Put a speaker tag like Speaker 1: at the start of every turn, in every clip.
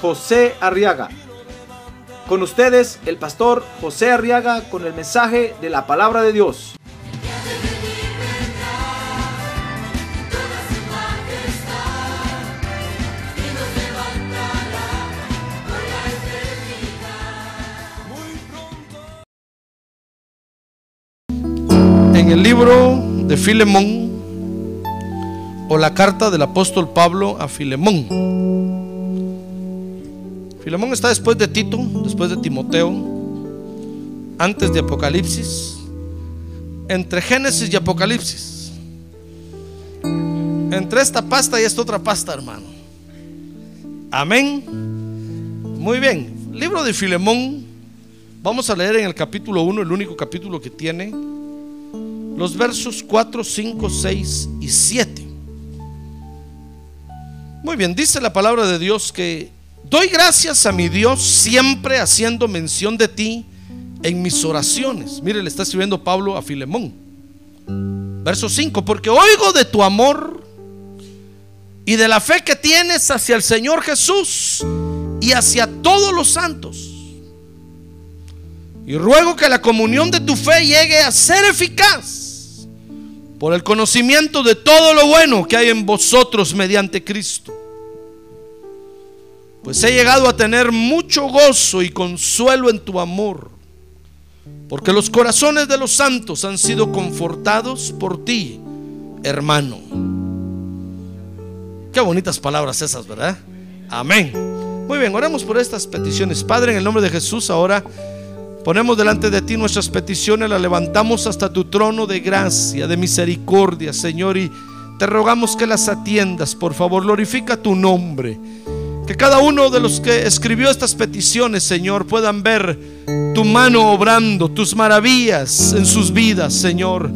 Speaker 1: José Arriaga. Con ustedes, el pastor José Arriaga con el mensaje de la palabra de Dios.
Speaker 2: En el libro de Filemón o la carta del apóstol Pablo a Filemón. Filemón está después de Tito, después de Timoteo, antes de Apocalipsis, entre Génesis y Apocalipsis. Entre esta pasta y esta otra pasta, hermano. Amén. Muy bien. Libro de Filemón. Vamos a leer en el capítulo 1, el único capítulo que tiene, los versos 4, 5, 6 y 7. Muy bien, dice la palabra de Dios que doy gracias a mi Dios siempre haciendo mención de ti en mis oraciones. Mire, le está escribiendo Pablo a Filemón. Verso 5, porque oigo de tu amor y de la fe que tienes hacia el Señor Jesús y hacia todos los santos. Y ruego que la comunión de tu fe llegue a ser eficaz por el conocimiento de todo lo bueno que hay en vosotros mediante Cristo. Pues he llegado a tener mucho gozo y consuelo en tu amor, porque los corazones de los santos han sido confortados por ti, hermano. Qué bonitas palabras esas, ¿verdad? Amén. Muy bien, oramos por estas peticiones. Padre, en el nombre de Jesús, ahora ponemos delante de ti nuestras peticiones, las levantamos hasta tu trono de gracia, de misericordia, Señor, y te rogamos que las atiendas, por favor, glorifica tu nombre. Que cada uno de los que escribió estas peticiones, Señor, puedan ver tu mano obrando, tus maravillas en sus vidas, Señor.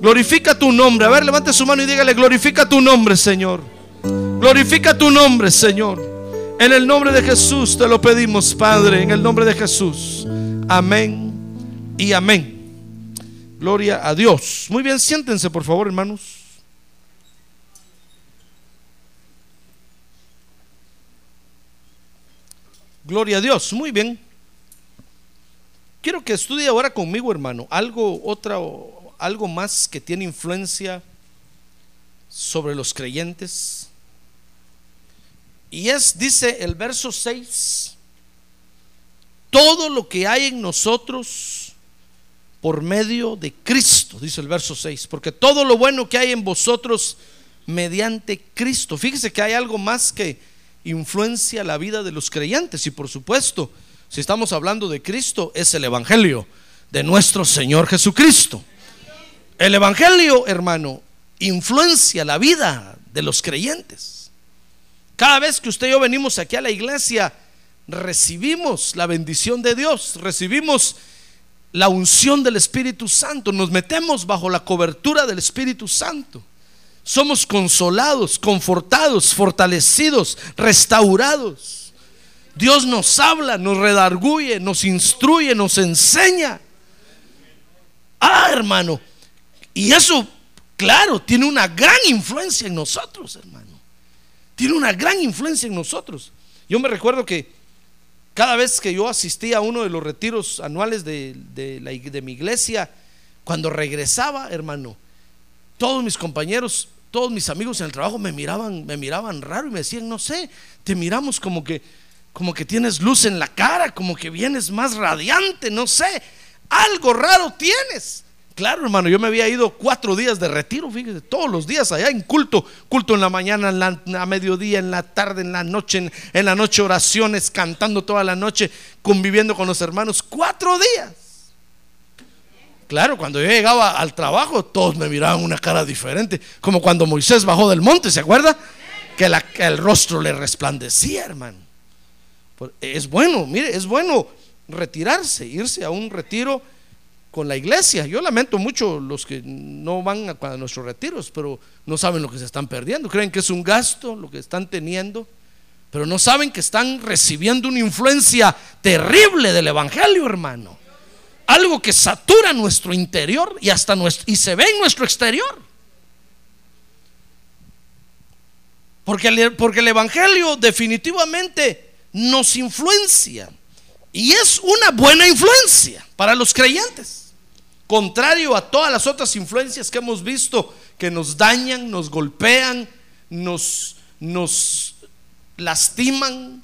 Speaker 2: Glorifica tu nombre. A ver, levante su mano y dígale, glorifica tu nombre, Señor. Glorifica tu nombre, Señor. En el nombre de Jesús te lo pedimos, Padre, en el nombre de Jesús. Amén y amén. Gloria a Dios. Muy bien, siéntense, por favor, hermanos. Gloria a Dios. Muy bien. Quiero que estudie ahora conmigo, hermano, algo otra algo más que tiene influencia sobre los creyentes. Y es dice el verso 6 todo lo que hay en nosotros por medio de Cristo, dice el verso 6, porque todo lo bueno que hay en vosotros mediante Cristo. Fíjese que hay algo más que influencia la vida de los creyentes y por supuesto, si estamos hablando de Cristo, es el Evangelio de nuestro Señor Jesucristo. El Evangelio, hermano, influencia la vida de los creyentes. Cada vez que usted y yo venimos aquí a la iglesia, recibimos la bendición de Dios, recibimos la unción del Espíritu Santo, nos metemos bajo la cobertura del Espíritu Santo. Somos consolados, confortados, fortalecidos, restaurados. Dios nos habla, nos redarguye, nos instruye, nos enseña. Ah, hermano. Y eso, claro, tiene una gran influencia en nosotros, hermano. Tiene una gran influencia en nosotros. Yo me recuerdo que cada vez que yo asistía a uno de los retiros anuales de, de, mi iglesia, cuando regresaba, hermano, todos mis compañeros, todos mis amigos en el trabajo me miraban, me miraban raro y me decían, no sé, te miramos como que, como que tienes luz en la cara, como que vienes más radiante, no sé, algo raro tienes. Claro, hermano, yo me había ido cuatro días de retiro, fíjese, todos los días allá en culto, culto en la mañana, a mediodía, en la tarde, en la noche, en, la noche oraciones, cantando toda la noche, conviviendo con los hermanos, cuatro días. Claro, cuando yo llegaba al trabajo, todos me miraban una cara diferente, como cuando Moisés bajó del monte, ¿se acuerda? Que, el rostro le resplandecía, hermano. Es bueno, mire, es bueno retirarse, irse a un retiro con la iglesia. Yo lamento mucho los que no van a nuestros retiros, pero no saben lo que se están perdiendo. Creen que es un gasto lo que están teniendo, pero no saben que están recibiendo una influencia terrible del Evangelio, hermano. Algo que satura nuestro interior y hasta nuestro, y se ve en nuestro exterior. Porque el, porque el Evangelio definitivamente nos influencia. Y es una buena influencia para los creyentes. Contrario a todas las otras influencias que hemos visto que nos dañan, nos golpean, nos, nos lastiman,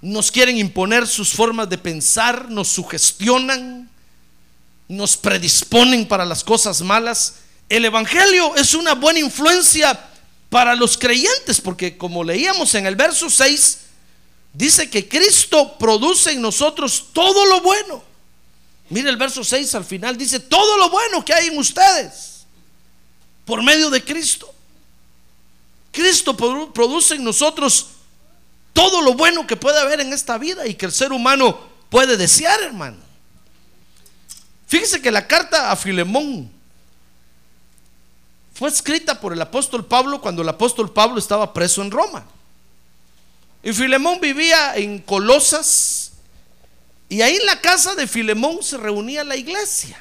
Speaker 2: nos quieren imponer sus formas de pensar, nos sugestionan, nos predisponen para las cosas malas. El Evangelio es una buena influencia para los creyentes, porque como leíamos en el verso 6, dice que Cristo produce en nosotros todo lo bueno. Mire el verso 6 al final, dice todo lo bueno que hay en ustedes por medio de Cristo. Cristo produ- produce en nosotros todo lo bueno que puede haber en esta vida y que el ser humano puede desear, hermano. Fíjese que la carta a Filemón fue escrita por el apóstol Pablo cuando el apóstol Pablo estaba preso en Roma. Y Filemón vivía en Colosas y ahí en la casa de Filemón se reunía la iglesia.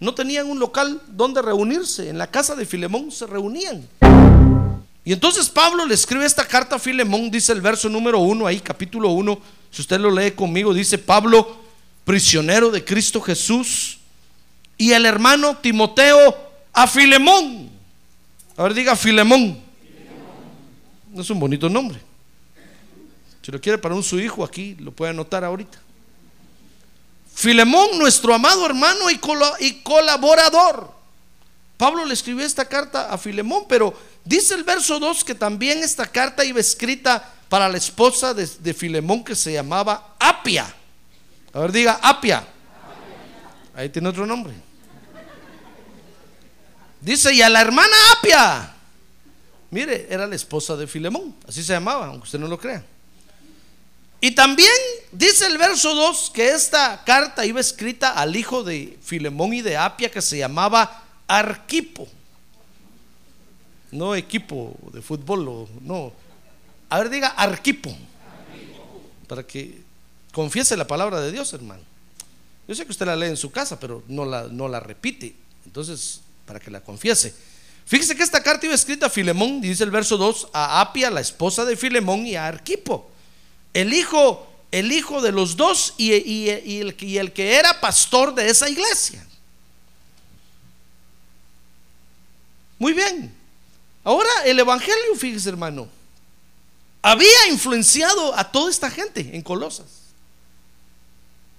Speaker 2: No tenían un local donde reunirse, en la casa de Filemón se reunían. Y entonces Pablo le escribe esta carta a Filemón, dice el verso número uno ahí, capítulo 1, si usted lo lee conmigo, dice Pablo, prisionero de Cristo Jesús, y el hermano Timoteo a Filemón. A ver, diga Filemón. No es un bonito nombre. Si lo quiere para un su hijo aquí, lo puede anotar ahorita. Filemón, nuestro amado hermano y colaborador. Pablo le escribió esta carta a Filemón, pero dice el verso 2 que también esta carta iba escrita para la esposa de, Filemón que se llamaba Apia. A ver, diga Apia. Ahí tiene otro nombre. Dice, y a la hermana Apia. Mire, era la esposa de Filemón, así se llamaba, aunque usted no lo crea. Y también dice el verso 2 que esta carta iba escrita al hijo de Filemón y de Apia que se llamaba Arquipo. No equipo de fútbol, no. A ver, diga Arquipo. Para que confiese la palabra de Dios, hermano. Yo sé que usted la lee en su casa, pero no la, no la repite. Entonces, para que la confiese. Fíjese que esta carta iba escrita a Filemón, dice el verso 2, a Apia, la esposa de Filemón, y a Arquipo el hijo, el hijo de los dos y el que era pastor de esa iglesia. Muy bien. Ahora el Evangelio, fíjese hermano, había influenciado a toda esta gente en Colosas.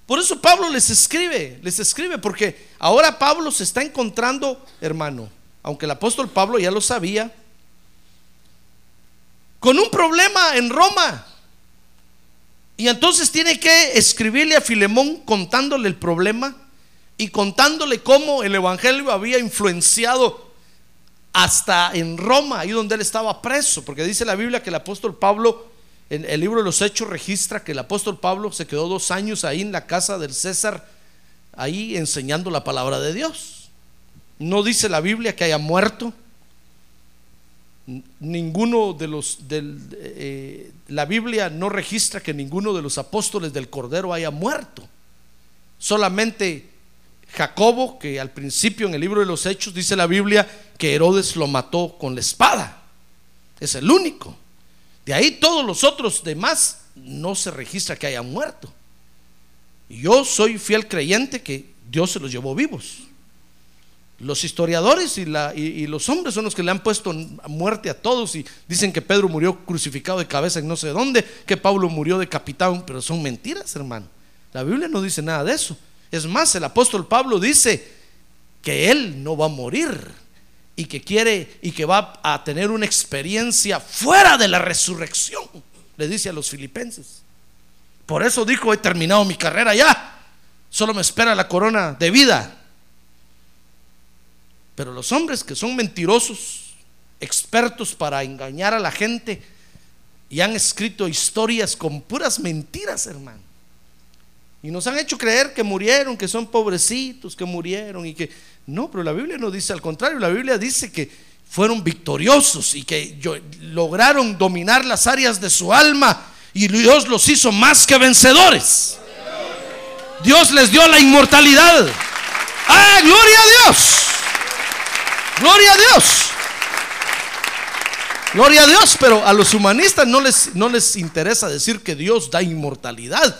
Speaker 2: Por eso Pablo les escribe, les escribe, porque ahora Pablo se está encontrando, hermano, aunque el apóstol Pablo ya lo sabía, con un problema en Roma. Y entonces tiene que escribirle a Filemón contándole el problema y contándole cómo el Evangelio había influenciado hasta en Roma, ahí donde él estaba preso, porque dice la Biblia que el apóstol Pablo, en el libro de los Hechos registra que el apóstol Pablo se quedó dos años ahí en la casa del César, ahí enseñando la palabra de Dios. No dice la Biblia que haya muerto, ninguno de los del, eh, la Biblia no registra que ninguno de los apóstoles del Cordero haya muerto. Solamente Jacobo, que al principio en el libro de los Hechos dice la Biblia que Herodes lo mató con la espada. Es el único. De ahí todos los otros demás no se registra que hayan muerto. Yo soy fiel creyente que Dios se los llevó vivos. Los historiadores y, y- los hombres son los que le han puesto muerte a todos y dicen que Pedro murió crucificado de cabeza en no sé dónde, que Pablo murió decapitado, pero son mentiras, hermano. La Biblia no dice nada de eso. Es más, el apóstol Pablo dice que él no va a morir y que quiere y que va a tener una experiencia fuera de la resurrección, le dice a los filipenses. Por eso dijo, he terminado mi carrera ya, solo me espera la corona de vida. Pero los hombres que son mentirosos, expertos para engañar a la gente, y han escrito historias con puras mentiras, hermano. Y nos han hecho creer que murieron, que son pobrecitos, que murieron y que... No, pero la Biblia no dice al contrario, la Biblia dice que fueron victoriosos y que lograron dominar las áreas de su alma y Dios los hizo más que vencedores. Dios les dio la inmortalidad. ¡Ah, gloria a Dios! ¡Gloria a Dios! Gloria a Dios, pero a los humanistas no les, no les interesa decir que Dios da inmortalidad,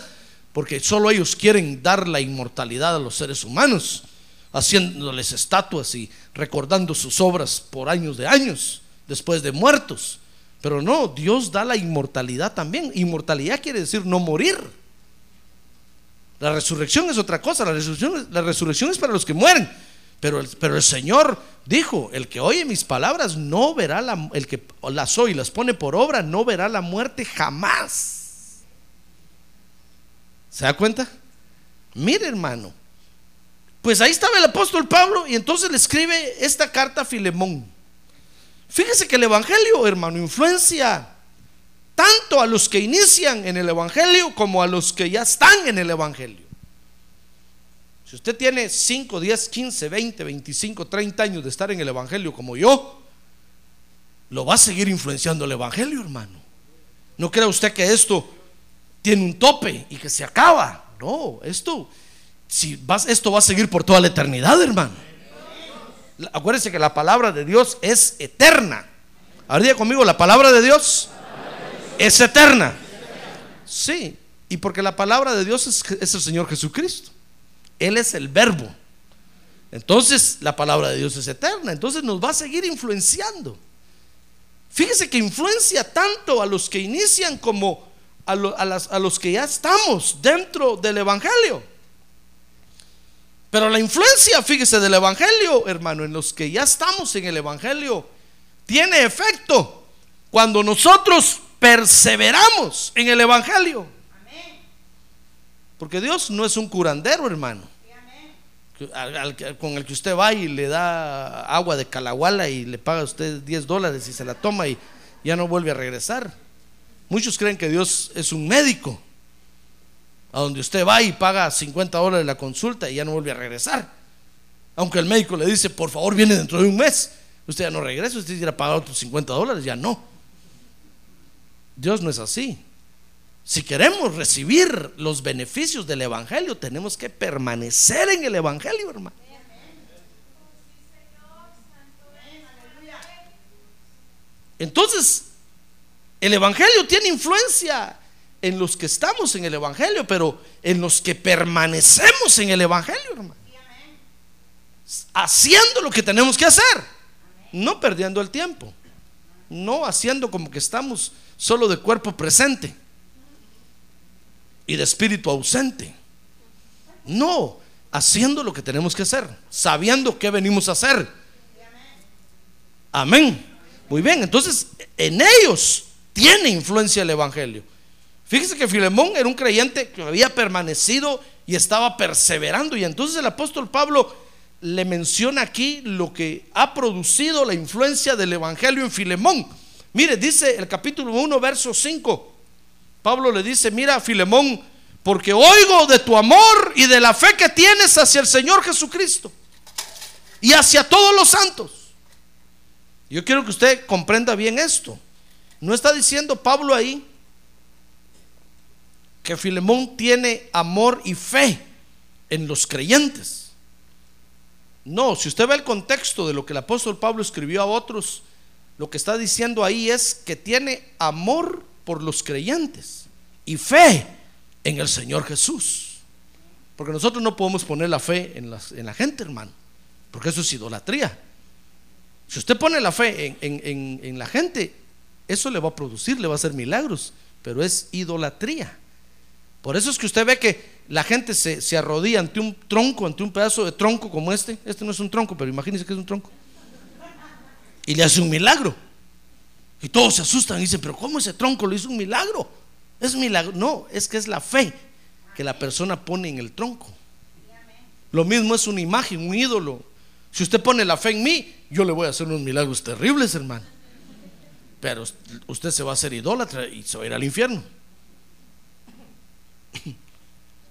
Speaker 2: porque solo ellos quieren dar la inmortalidad a los seres humanos, haciéndoles estatuas y recordando sus obras por años de años, después de muertos. Pero no, Dios da la inmortalidad también. Inmortalidad quiere decir no morir. La resurrección es otra cosa, la resurrección, es- la resurrección es para los que mueren. Pero el, pero el Señor dijo, el que oye mis palabras no verá la, el que las oye y las pone por obra, no verá la muerte jamás. ¿Se da cuenta? Mire hermano, pues ahí estaba el apóstol Pablo y entonces le escribe esta carta a Filemón. Fíjese que el Evangelio, hermano, influencia tanto a los que inician en el Evangelio como a los que ya están en el Evangelio. Si usted tiene 5, 10, 15, 20, 25, 30 años de estar en el Evangelio como yo, lo va a seguir influenciando el Evangelio, hermano. No crea usted que esto tiene un tope y que se acaba. No, esto, si vas, esto va a seguir por toda la eternidad, hermano. Acuérdese que la palabra de Dios es eterna. Ahora conmigo, la palabra de Dios es eterna. Sí, y porque la palabra de Dios es, es el Señor Jesucristo. Él es el verbo. Entonces la palabra de Dios es eterna. Entonces nos va a seguir influenciando. Fíjese que influencia tanto a los que inician como a, a las- a los que ya estamos dentro del Evangelio. Pero la influencia, fíjese, del Evangelio, hermano, en los que ya estamos en el Evangelio, tiene efecto cuando nosotros perseveramos en el Evangelio. Porque Dios no es un curandero, hermano. Con el que usted va y le da agua de calahuala y le paga a usted 10 dólares y se la toma y ya no vuelve a regresar. Muchos creen que Dios es un médico, a donde usted va y paga 50 dólares la consulta y ya no vuelve a regresar. Aunque el médico le dice, por favor, viene dentro de un mes. Usted ya no regresa, usted quiere pagar otros 50 dólares, ya no. Dios no es así. Si queremos recibir los beneficios del Evangelio, tenemos que permanecer en el Evangelio, hermano. Entonces, el Evangelio tiene influencia en los que estamos en el Evangelio, pero en los que permanecemos en el Evangelio, hermano. Haciendo lo que tenemos que hacer, no perdiendo el tiempo, no haciendo como que estamos solo de cuerpo presente y de espíritu ausente. No, haciendo lo que tenemos que hacer, sabiendo qué venimos a hacer. Amén. Muy bien, entonces en ellos tiene influencia el Evangelio. Fíjese que Filemón era un creyente que había permanecido y estaba perseverando. Y entonces el apóstol Pablo le menciona aquí lo que ha producido la influencia del Evangelio en Filemón. Mire, dice el capítulo 1, verso 5. Pablo le dice, mira Filemón, porque oigo de tu amor y de la fe que tienes hacia el Señor Jesucristo y hacia todos los santos. Yo quiero que usted comprenda bien esto. No está diciendo Pablo ahí que Filemón tiene amor y fe en los creyentes. No, si usted ve el contexto de lo que el apóstol Pablo escribió a otros, lo que está diciendo ahí es que tiene amor por los creyentes y fe en el Señor Jesús. Porque nosotros no podemos poner la fe en, las- en la gente, hermano, porque eso es idolatría. Si usted pone la fe en, en- en- la gente, eso le va a producir, le va a hacer milagros, pero es idolatría. Por eso es que usted ve que la gente se, se arrodilla ante un tronco, ante un pedazo de tronco como este. Este no es un tronco, pero imagínense que es un tronco. Y le hace un milagro. Y todos se asustan y dicen, pero ¿cómo ese tronco le hizo un milagro? Es milagro. No, es que es la fe que la persona pone en el tronco. Lo mismo es una imagen, un ídolo. Si usted pone la fe en mí, yo le voy a hacer unos milagros terribles, hermano. Pero usted se va a hacer idólatra y se va a ir al infierno.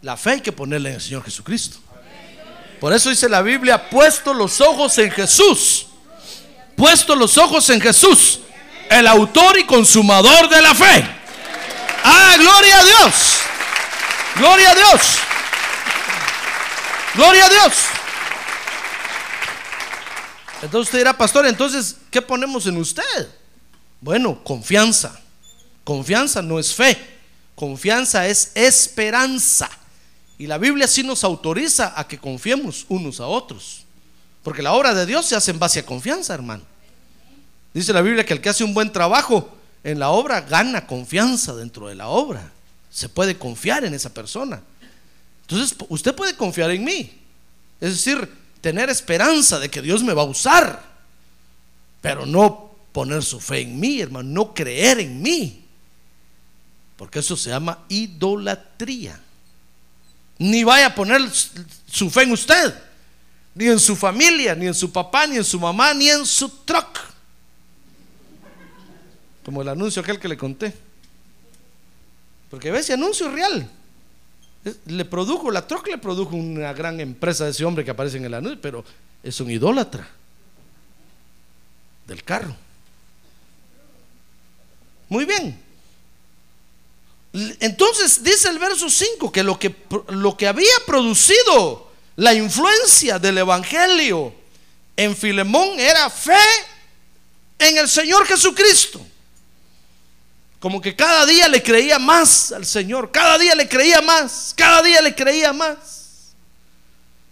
Speaker 2: La fe hay que ponerla en el Señor Jesucristo. Por eso dice la Biblia, puesto los ojos en Jesús. Puesto los ojos en Jesús, el autor y consumador de la fe. Ah, gloria a Dios. Gloria a Dios. Gloria a Dios. Entonces usted dirá, pastor, entonces, ¿qué ponemos en usted? Bueno, confianza. Confianza no es fe. Confianza es esperanza. Y la Biblia sí nos autoriza a que confiemos unos a otros. Porque la obra de Dios se hace en base a confianza, hermano. Dice la Biblia que el que hace un buen trabajo en la obra gana confianza dentro de la obra. Se puede confiar en esa persona. Entonces, usted puede confiar en mí. Es decir, tener esperanza de que Dios me va a usar. Pero no poner su fe en mí, hermano. No creer en mí. Porque eso se llama idolatría. Ni vaya a poner su fe en usted. Ni en su familia, ni en su papá, ni en su mamá, ni en su truck. Como el anuncio aquel que le conté. Porque ve ese anuncio es real. Le produjo, la troca le produjo una gran empresa de ese hombre que aparece en el anuncio, pero es un idólatra del carro. Muy bien. Entonces dice el verso 5 que lo que, lo que había producido la influencia del Evangelio en Filemón era fe en el Señor Jesucristo. Como que cada día le creía más al Señor, cada día le creía más, cada día le creía más.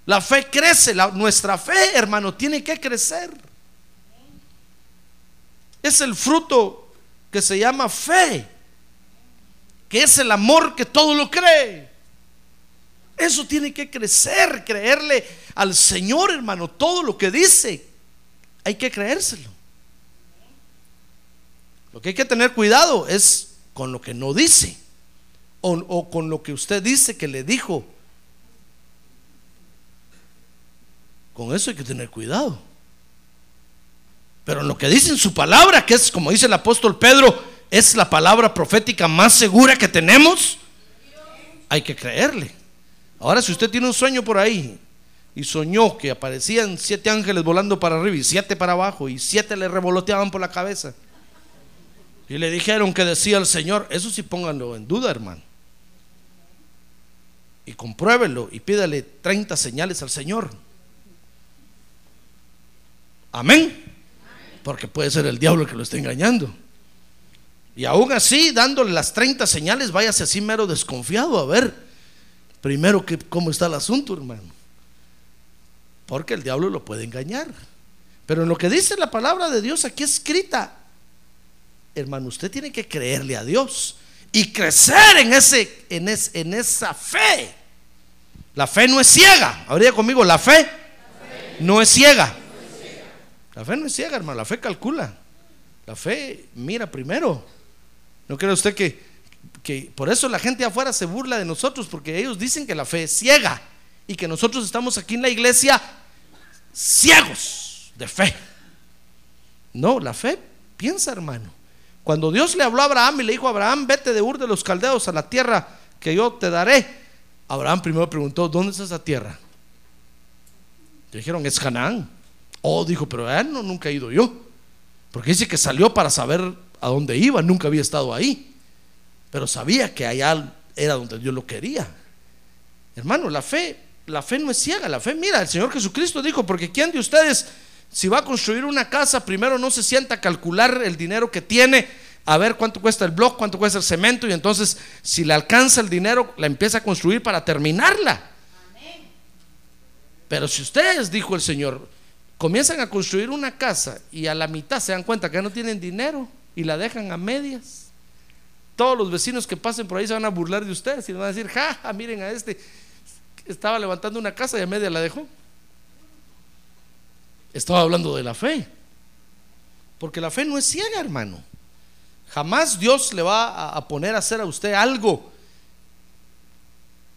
Speaker 2: La fe crece, nuestra fe, hermano, tiene que crecer. Es el fruto que se llama fe, que es el amor que todo lo cree. Eso tiene que crecer, creerle al Señor, hermano, todo lo que dice. Hay que creérselo. Lo que hay que tener cuidado es con lo que no dice o, con lo que usted dice que le dijo. Con eso hay que tener cuidado. Pero en lo que dice en su palabra, que es como dice el apóstol Pedro, es la palabra profética más segura que tenemos, hay que creerle. Ahora, si usted tiene un sueño por ahí y soñó que aparecían siete ángeles volando para arriba y siete para abajo y siete le revoloteaban por la cabeza, y le dijeron que decía el Señor, eso sí pónganlo en duda, hermano. Y compruébelo y pídale 30 señales al Señor. Amén. Porque puede ser el diablo que lo esté engañando. Y aún así, dándole las 30 señales, váyase así mero desconfiado a ver primero que, cómo está el asunto, hermano. Porque el diablo lo puede engañar. Pero en lo que dice la palabra de Dios aquí escrita, hermano, usted tiene que creerle a Dios y crecer en, ese, en, en esa fe. La fe no es ciega. Habría conmigo, la fe, no es ciega. La fe no es ciega, hermano. La fe calcula. La fe mira primero. ¿No cree usted que, que por eso la gente afuera se burla de nosotros? Porque ellos dicen que la fe es ciega y que nosotros estamos aquí en la iglesia ciegos de fe. No, la fe piensa, hermano. Cuando Dios le habló a Abraham y le dijo a Abraham, vete de Ur de los Caldeos a la tierra que yo te daré. Abraham primero preguntó, ¿dónde es esa tierra? Le dijeron, es Canaán. Oh, dijo, pero él no, nunca he ido yo. Porque dice que salió para saber a dónde iba, nunca había estado ahí. Pero sabía que allá era donde Dios lo quería. Hermano, la fe, la fe no es ciega, la fe, mira, el Señor Jesucristo dijo, porque ¿quién de ustedes si va a construir una casa, primero no se sienta a calcular el dinero que tiene, a ver cuánto cuesta el blog, cuánto cuesta el cemento, y entonces si le alcanza el dinero, la empieza a construir para terminarla. Pero si ustedes, dijo el Señor, comienzan a construir una casa y a la mitad se dan cuenta que no tienen dinero y la dejan a medias, todos los vecinos que pasen por ahí se van a burlar de ustedes y van a decir, ja, miren a este, estaba levantando una casa y a media la dejó. Estaba hablando de la fe. Porque la fe no es ciega, hermano. Jamás Dios le va a poner a hacer a usted algo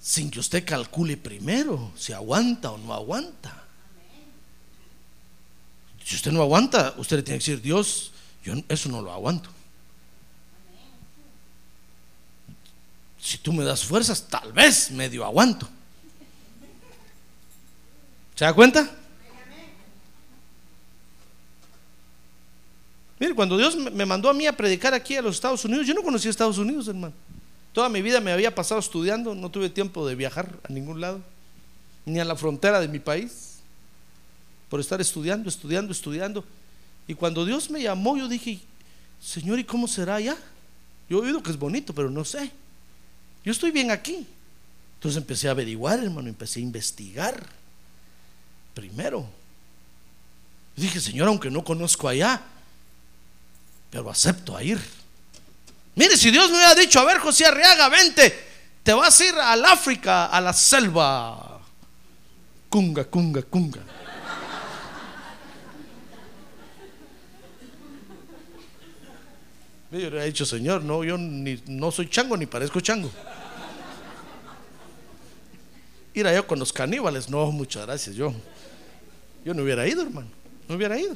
Speaker 2: sin que usted calcule primero si aguanta o no aguanta. Si usted no aguanta, usted le tiene que decir, Dios, Yo eso no lo aguanto. Si tú me das fuerzas, tal vez medio aguanto. ¿Se da cuenta? Mire, cuando Dios me mandó a mí a predicar aquí a los Estados Unidos, yo no conocía Estados Unidos, hermano. Toda mi vida me había pasado estudiando, no tuve tiempo de viajar a ningún lado, ni a la frontera de mi país, por estar estudiando, estudiando, estudiando. Y cuando Dios me llamó, yo dije, Señor, ¿y cómo será allá? Yo he oído que es bonito, pero no sé. Yo estoy bien aquí. Entonces empecé a averiguar, hermano, empecé a investigar. Primero. Dije, Señor, aunque no conozco allá, pero acepto a ir. Mire, si Dios me hubiera dicho, a ver, José Arriaga, vente, te vas a ir al África, a la selva. Cunga, cunga, cunga. Yo le hubiera dicho, Señor, no, yo ni, no soy chango ni parezco chango. Ir allá con los caníbales, no, muchas gracias, yo. Yo no hubiera ido, hermano, no hubiera ido.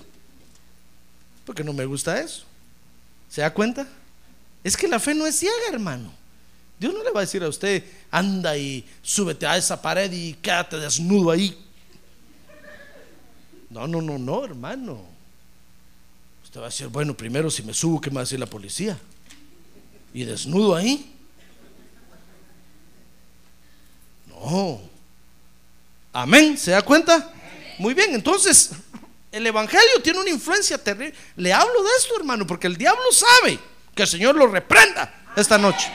Speaker 2: Porque no me gusta eso. ¿Se da cuenta? Es que la fe no es ciega, hermano. Dios no le va a decir a usted, anda y súbete a esa pared y quédate desnudo ahí. No, no, no, no, hermano. Va a decir, bueno, primero si me subo, ¿qué me va a decir la policía? Y desnudo ahí. No. Amén. ¿Se da cuenta? Muy bien, entonces el Evangelio tiene una influencia terrible. Le hablo de esto, hermano, porque el diablo sabe que el Señor lo reprenda esta noche.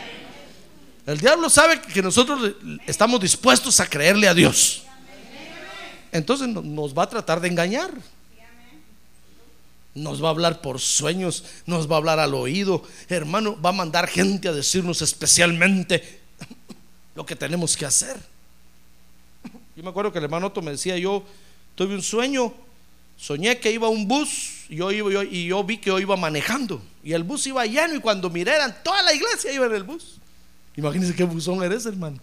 Speaker 2: El diablo sabe que nosotros estamos dispuestos a creerle a Dios. Entonces nos va a tratar de engañar. Nos va a hablar por sueños, nos va a hablar al oído. Hermano, va a mandar gente a decirnos especialmente lo que tenemos que hacer. Yo me acuerdo que el hermano Otto me decía, yo tuve un sueño Soñé que iba un bus y yo, iba, y yo vi que yo iba manejando. Y el bus iba lleno y cuando miré eran toda la iglesia iba en el bus. Imagínense qué buzón eres, hermano.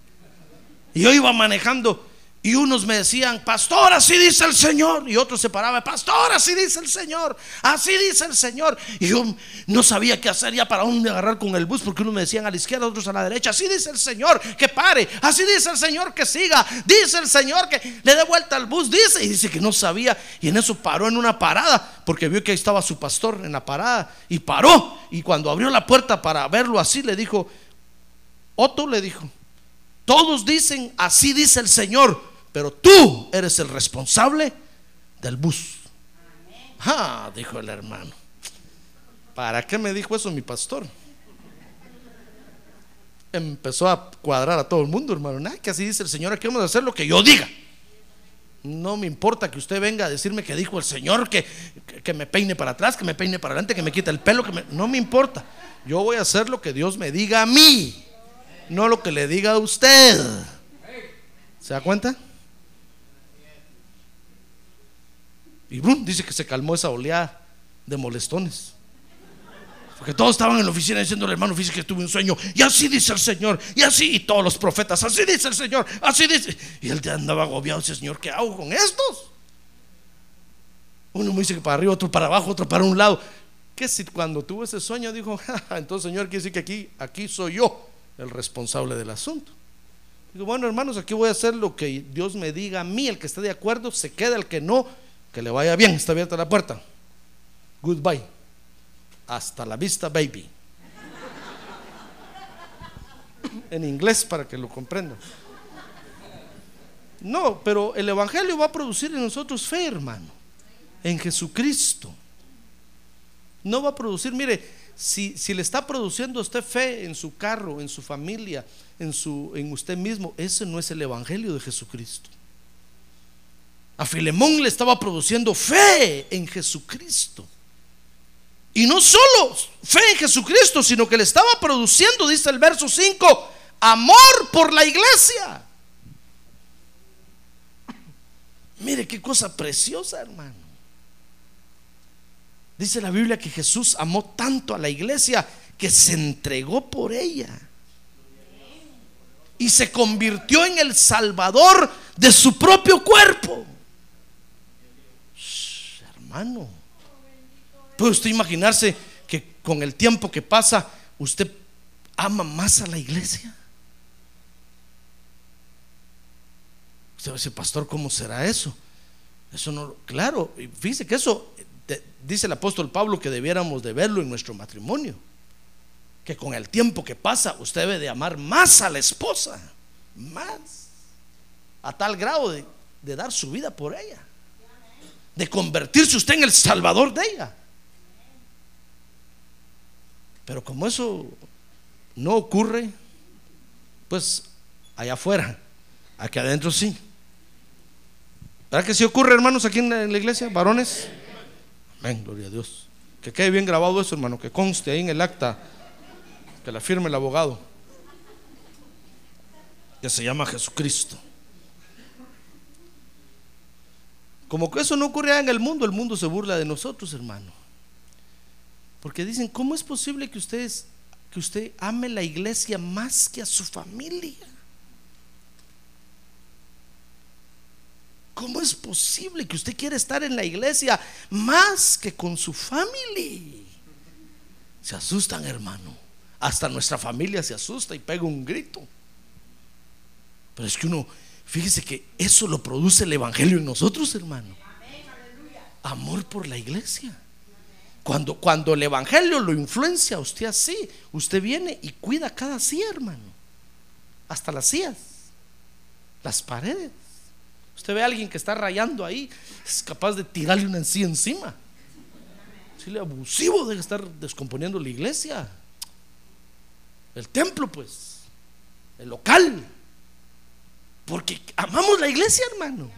Speaker 2: Y yo iba manejando y unos me decían, pastor, así dice el Señor. Y otros se paraban, pastor, así dice el Señor. Así dice el Señor. Y yo no sabía qué hacer ya para dónde agarrar con el bus, porque unos me decían a la izquierda, otros a la derecha. Así dice el Señor que pare. Así dice el Señor que siga. Dice el Señor que le dé vuelta al bus. Dice. Y dice que no sabía. Y en eso paró en una parada, porque vio que ahí estaba su pastor en la parada. Y paró. Y cuando abrió la puerta para verlo así, le dijo, Otto le dijo, todos dicen, así dice el Señor pero tú eres el responsable del bus. Ah, dijo el hermano. ¿Para qué me dijo eso mi pastor? Empezó a cuadrar a todo el mundo, hermano. Nada, que así dice el Señor, aquí vamos a hacer lo que yo diga. No me importa que usted venga a decirme que dijo el Señor, que, que, me peine para atrás, que me peine para adelante, que me quite el pelo, no me importa. Yo voy a hacer lo que Dios me diga a mí, no lo que le diga a usted. ¿Se da cuenta? Y boom, dice que se calmó esa oleada de molestones. Porque todos estaban en la oficina diciendo al hermano físico que tuve un sueño. Y así dice el Señor. Y así, y todos los profetas, así dice el Señor. Así dice. Y él andaba agobiado. Dice, Señor, ¿qué hago con estos? Uno me dice que para arriba, otro para abajo, otro para un lado. Que si cuando tuvo ese sueño dijo, entonces Señor, quiere decir que aquí, aquí soy yo el responsable del asunto. Digo, bueno, hermanos, aquí voy a hacer lo que Dios me diga a mí. El que esté de acuerdo se queda, el que no que le vaya bien, está abierta la puerta. Goodbye. Hasta la vista, baby. en inglés para que lo comprendan. No, pero el Evangelio va a producir en nosotros fe, hermano. En Jesucristo. No va a producir, mire, si, si, le está produciendo usted fe en su carro, en su familia, en, su, en usted mismo, ese no es el Evangelio de Jesucristo. A Filemón le estaba produciendo fe en Jesucristo. Y no solo fe en Jesucristo, sino que le estaba produciendo, dice el verso 5, amor por la iglesia. Mire qué cosa preciosa, hermano. Dice la Biblia que Jesús amó tanto a la iglesia que se entregó por ella. Y se convirtió en el salvador de su propio cuerpo hermano. ¿Puede usted imaginarse que con el tiempo que pasa usted ama más a la iglesia? Usted va a decir, pastor, ¿cómo será eso? Eso no, claro, fíjese que eso dice el apóstol Pablo que debiéramos de verlo en nuestro matrimonio. Que con el tiempo que pasa usted debe de amar más a la esposa, más, a tal grado de, de dar su vida por ella, de convertirse usted en el salvador de ella. Pero como eso no ocurre, pues allá afuera, aquí adentro sí. ¿Verdad que si ocurre, hermanos, aquí en la, iglesia, varones? Amén, gloria a Dios. Que quede bien grabado eso, hermano, que conste ahí en el acta, que la firme el abogado, que se llama Jesucristo. Como que eso no ocurre en el mundo, el mundo se burla de nosotros, hermano. Porque dicen, ¿cómo es posible que ustedes que usted ame la iglesia más que a su familia? ¿Cómo es posible que usted quiera estar en la iglesia más que con su familia? Se asustan, hermano. Hasta nuestra familia se asusta y pega un grito. Pero es que uno, fíjese que eso lo produce el Evangelio en nosotros, hermano. Amor por la iglesia. Cuando, cuando el Evangelio lo influencia a usted así, usted viene y cuida cada silla, hermano. Hasta las sillas, las paredes. Usted ve a alguien que está rayando ahí, es capaz de tirarle una encía encima. le abusivo de estar descomponiendo la iglesia. El templo, pues. El local. Porque amamos la iglesia, hermano.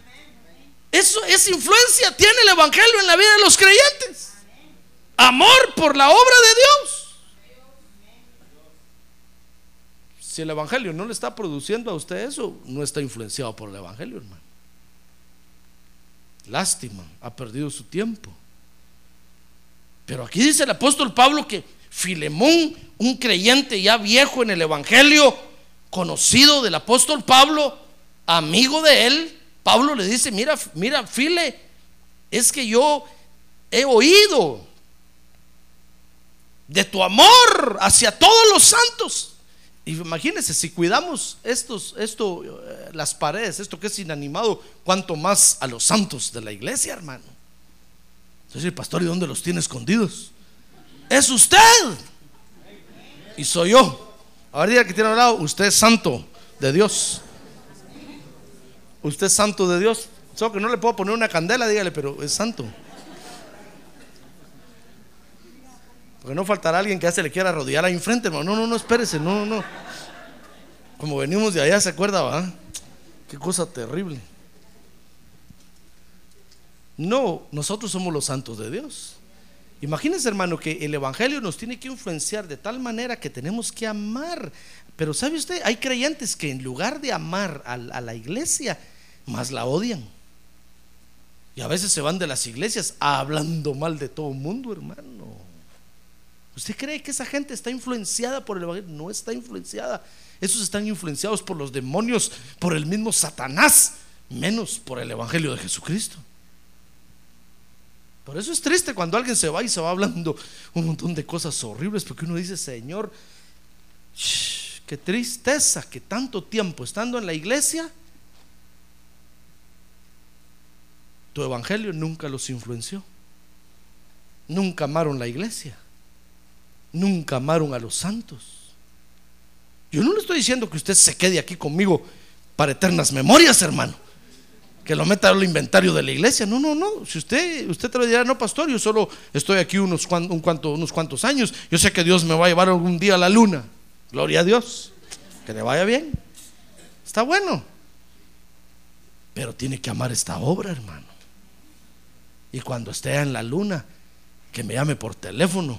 Speaker 2: Eso, esa influencia tiene el Evangelio en la vida de los creyentes. Amor por la obra de Dios. Si el Evangelio no le está produciendo a usted eso, no está influenciado por el Evangelio, hermano. Lástima, ha perdido su tiempo. Pero aquí dice el apóstol Pablo que Filemón, un creyente ya viejo en el Evangelio, conocido del apóstol Pablo, amigo de él, Pablo le dice, mira, mira, File, es que yo he oído de tu amor hacia todos los santos. Imagínense, si cuidamos estos, esto, eh, las paredes, esto que es inanimado, cuanto más a los santos de la iglesia, hermano. Entonces, el pastor, ¿y dónde los tiene escondidos? Es usted. Y soy yo. Ahora diga que tiene hablado, usted es santo de Dios. Usted es santo de Dios. Solo que no le puedo poner una candela, dígale, pero es santo. Porque no faltará alguien que ya se le quiera rodear ahí enfrente. No, no, no, espérese, no, no. Como venimos de allá, ¿se acuerda, va? Qué cosa terrible. No, nosotros somos los santos de Dios. Imagínense, hermano, que el Evangelio nos tiene que influenciar de tal manera que tenemos que amar. Pero ¿sabe usted? Hay creyentes que en lugar de amar a, a la iglesia, más la odian. Y a veces se van de las iglesias hablando mal de todo el mundo, hermano. ¿Usted cree que esa gente está influenciada por el Evangelio? No está influenciada. Esos están influenciados por los demonios, por el mismo Satanás, menos por el Evangelio de Jesucristo. Por eso es triste cuando alguien se va y se va hablando un montón de cosas horribles, porque uno dice, Señor, qué tristeza que tanto tiempo estando en la iglesia, tu Evangelio nunca los influenció. Nunca amaron la iglesia nunca amaron a los santos. Yo no le estoy diciendo que usted se quede aquí conmigo para eternas memorias, hermano. Que lo meta al inventario de la iglesia. No, no, no. Si usted, usted te lo dirá, no, pastor, yo solo estoy aquí unos, un cuanto, unos cuantos años. Yo sé que Dios me va a llevar algún día a la luna. Gloria a Dios. Que le vaya bien. Está bueno. Pero tiene que amar esta obra, hermano. Y cuando esté en la luna, que me llame por teléfono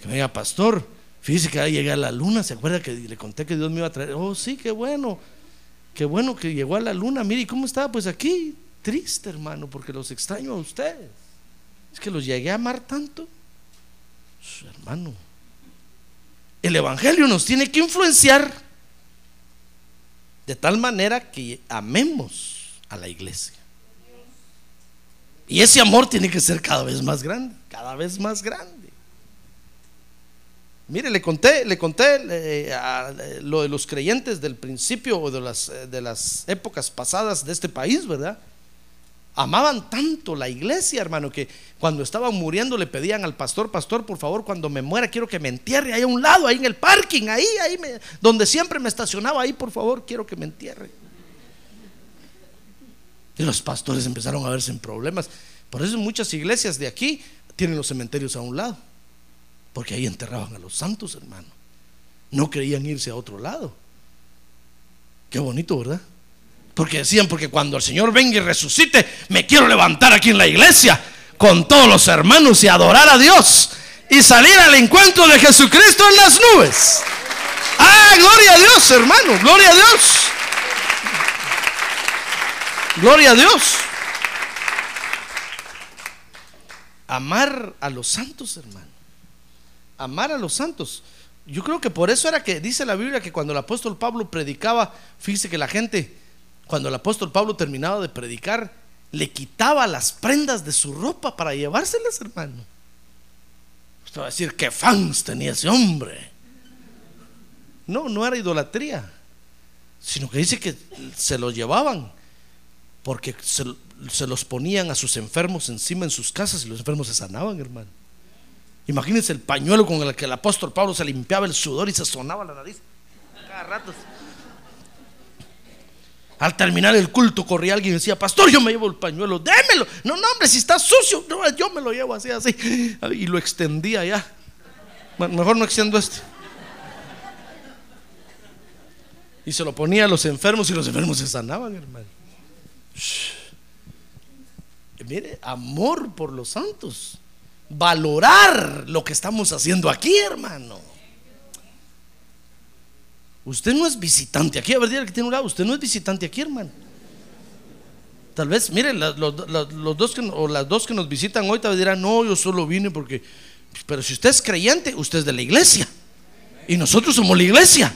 Speaker 2: que me pastor, fíjese que llegué a la luna, ¿se acuerda que le conté que Dios me iba a traer? Oh, sí, qué bueno, qué bueno que llegó a la luna. Mire, ¿y cómo estaba? Pues aquí, triste, hermano, porque los extraño a ustedes. Es que los llegué a amar tanto. hermano, el Evangelio nos tiene que influenciar de tal manera que amemos a la iglesia. Y ese amor tiene que ser cada vez más grande, cada vez más grande. Mire, le conté, le conté a- lo de los creyentes del principio o de las, eh, de las épocas pasadas de este país, ¿verdad? Amaban tanto la iglesia, hermano, que cuando estaban muriendo le pedían al pastor, pastor, por favor, cuando me muera quiero que me entierre ahí a un lado, ahí en el parking, ahí, ahí, donde siempre me estacionaba, ahí, por favor, quiero que me entierre. Y los pastores empezaron a verse en problemas. Por eso muchas iglesias de aquí tienen los cementerios a un lado. Porque ahí enterraban a los santos, hermano. No querían irse a otro lado. Qué bonito, ¿verdad? Porque decían, porque cuando el Señor venga y resucite, me quiero levantar aquí en la iglesia con todos los hermanos y adorar a Dios y salir al encuentro de Jesucristo en las nubes. Ah, gloria a Dios, hermano, gloria a Dios. Gloria a Dios. Amar a los santos, hermano. Amar a los santos. Yo creo que por eso era que dice la Biblia que cuando el apóstol Pablo predicaba, fíjese que la gente, cuando el apóstol Pablo terminaba de predicar, le quitaba las prendas de su ropa para llevárselas, hermano. Usted va a decir, qué fans tenía ese hombre. No, no era idolatría, sino que dice que se los llevaban porque se, se los ponían a sus enfermos encima en sus casas y los enfermos se sanaban, hermano. Imagínense el pañuelo con el que el apóstol Pablo se limpiaba el sudor y se sonaba la nariz. Cada rato. Al terminar el culto corría alguien y decía, pastor, yo me llevo el pañuelo, démelo. No, no, hombre, si está sucio, no, yo me lo llevo así, así. Y lo extendía ya. Mejor no extiendo este. Y se lo ponía a los enfermos y los enfermos se sanaban, hermano. Mire, amor por los santos. Valorar lo que estamos haciendo aquí, hermano. Usted no es visitante aquí. A ver, que tiene un lado. Usted no es visitante aquí, hermano. Tal vez, mire, la- los, los- los dos que, o las dos que nos visitan hoy tal vez dirán, no, yo solo vine porque... Pero si usted es creyente, usted es de la iglesia. Y nosotros somos la iglesia.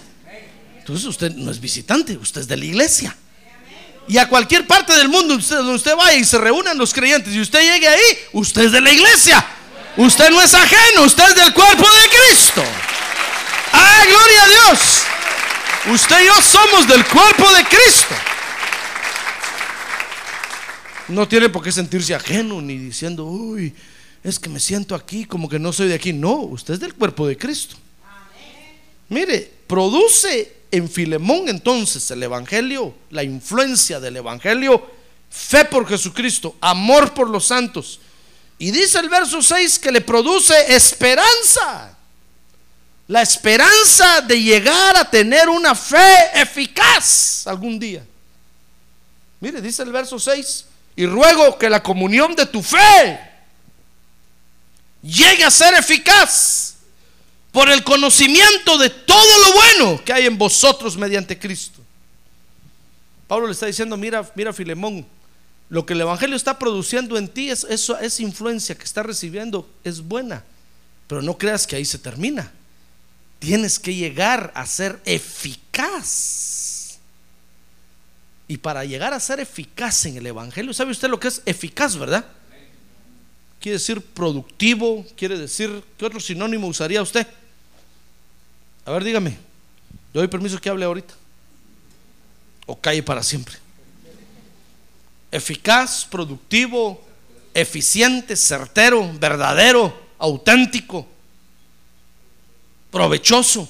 Speaker 2: Entonces usted no es visitante, usted es de la iglesia. Y a cualquier parte del mundo usted, donde usted vaya y se reúnan los creyentes y usted llegue ahí, usted es de la iglesia. Usted no es ajeno, usted es del cuerpo de Cristo. ¡Ah, gloria a Dios! Usted y yo somos del cuerpo de Cristo. No tiene por qué sentirse ajeno ni diciendo, uy, es que me siento aquí como que no soy de aquí. No, usted es del cuerpo de Cristo. Mire, produce en Filemón entonces el Evangelio, la influencia del Evangelio, fe por Jesucristo, amor por los santos. Y dice el verso 6 que le produce esperanza. La esperanza de llegar a tener una fe eficaz algún día. Mire, dice el verso 6, y ruego que la comunión de tu fe llegue a ser eficaz por el conocimiento de todo lo bueno que hay en vosotros mediante Cristo. Pablo le está diciendo, mira, mira Filemón, lo que el Evangelio está produciendo en ti, es, eso, esa influencia que está recibiendo es buena, pero no creas que ahí se termina. Tienes que llegar a ser eficaz. Y para llegar a ser eficaz en el Evangelio, ¿sabe usted lo que es eficaz, verdad? Quiere decir productivo, quiere decir, ¿qué otro sinónimo usaría usted? A ver, dígame, le doy permiso que hable ahorita. O calle para siempre. Eficaz, productivo, eficiente, certero, verdadero, auténtico, provechoso.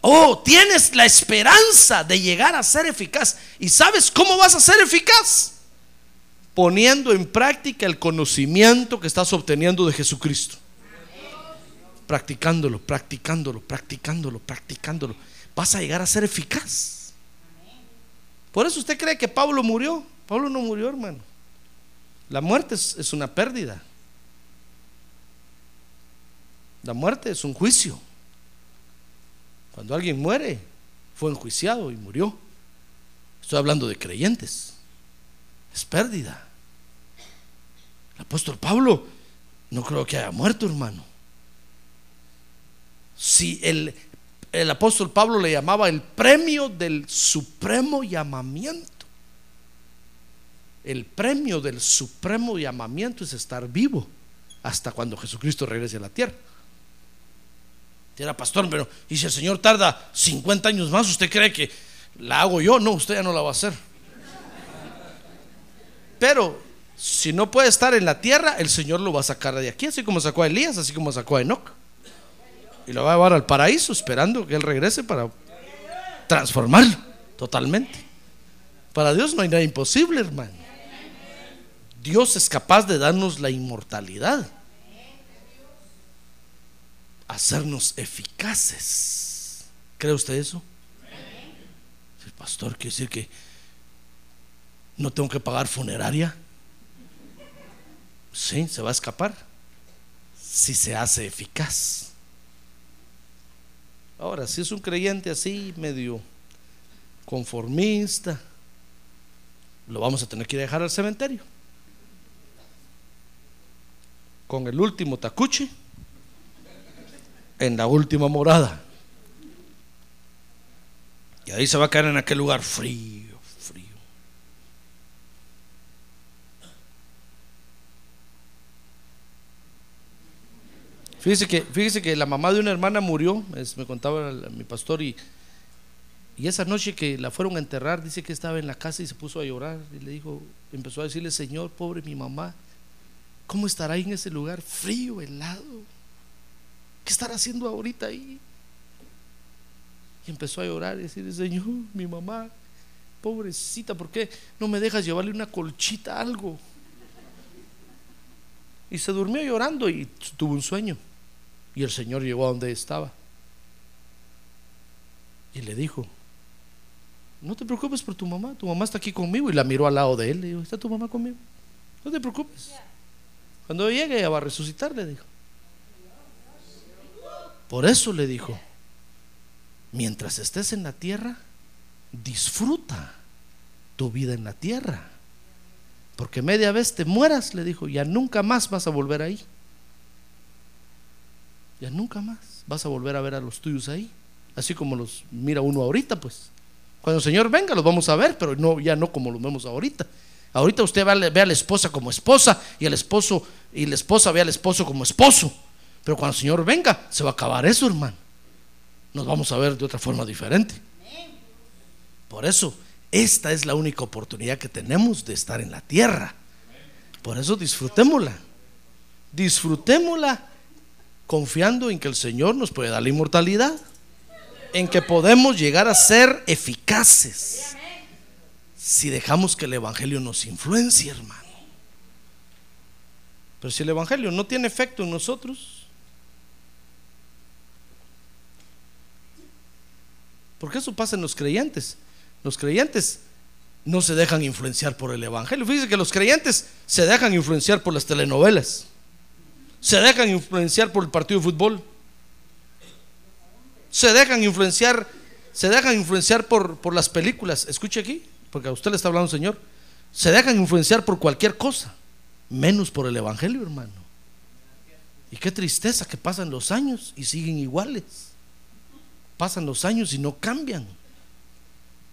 Speaker 2: Oh, tienes la esperanza de llegar a ser eficaz. ¿Y sabes cómo vas a ser eficaz? Poniendo en práctica el conocimiento que estás obteniendo de Jesucristo. Practicándolo, practicándolo, practicándolo, practicándolo. Vas a llegar a ser eficaz. Por eso usted cree que Pablo murió. Pablo no murió, hermano. La muerte es, una pérdida. La muerte es un juicio. Cuando alguien muere, fue enjuiciado y murió. Estoy hablando de creyentes. Es pérdida. El apóstol Pablo no creo que haya muerto, hermano. Si el, el apóstol Pablo le llamaba el premio del supremo llamamiento. el premio del supremo llamamiento es estar vivo hasta cuando Jesucristo regrese a la tierra. Era pastor, pero y si el Señor tarda 50 años más, ¿usted cree que la hago yo? No, usted ya no la va a hacer. Pero si no puede estar en la tierra, el Señor lo va a sacar de aquí, así como sacó a Elías, así como sacó a Enoch. Y lo va a llevar al paraíso, esperando que Él regrese para transformarlo totalmente. Para Dios no hay nada imposible, hermano. Dios es capaz de darnos la inmortalidad, hacernos eficaces. ¿Cree usted eso? El pastor quiere decir que no tengo que pagar funeraria. Sí, se va a escapar si se hace eficaz. Ahora, si es un creyente así, medio conformista, lo vamos a tener que dejar al cementerio. Con el último tacuche en la última morada. Y ahí se va a caer en aquel lugar frío, frío. Fíjese que, fíjese que la mamá de una hermana murió, me contaba mi pastor, y, y esa noche que la fueron a enterrar, dice que estaba en la casa y se puso a llorar y le dijo, empezó a decirle, Señor, pobre mi mamá, ¿cómo estará ahí en ese lugar frío, helado? ¿Qué estará haciendo ahorita ahí? Y empezó a llorar y decirle, Señor, mi mamá, pobrecita, ¿por qué no me dejas llevarle una colchita, algo? Y se durmió llorando y tuvo un sueño. Y el Señor llegó a donde estaba. Y le dijo, no te preocupes por tu mamá, tu mamá está aquí conmigo. Y la miró al lado de él, le dijo, ¿está tu mamá conmigo? No te preocupes. Cuando llegue ella va a resucitar, le dijo. Por eso le dijo, mientras estés en la tierra, disfruta tu vida en la tierra. Porque media vez te mueras, le dijo, ya nunca más vas a volver ahí. Ya nunca más vas a volver a ver a los tuyos ahí. Así como los mira uno ahorita, pues. Cuando el Señor venga, los vamos a ver, pero no, ya no como los vemos ahorita. Ahorita usted ve a la esposa como esposa y el esposo y la esposa ve al esposo como esposo. Pero cuando el Señor venga, se va a acabar eso, hermano. Nos vamos a ver de otra forma diferente. Por eso, esta es la única oportunidad que tenemos de estar en la tierra. Por eso disfrutémosla. Disfrutémosla confiando en que el Señor nos puede dar la inmortalidad. En que podemos llegar a ser eficaces. Si dejamos que el Evangelio nos influencie, hermano. Pero si el Evangelio no tiene efecto en nosotros, porque eso pasa en los creyentes. Los creyentes no se dejan influenciar por el Evangelio. Fíjense que los creyentes se dejan influenciar por las telenovelas, se dejan influenciar por el partido de fútbol, se dejan influenciar, se dejan influenciar por, por las películas. Escuche aquí, porque a usted le está hablando Señor. Se dejan influenciar por cualquier cosa, menos por el Evangelio, hermano. Y qué tristeza que pasan los años y siguen iguales. Pasan los años y no cambian.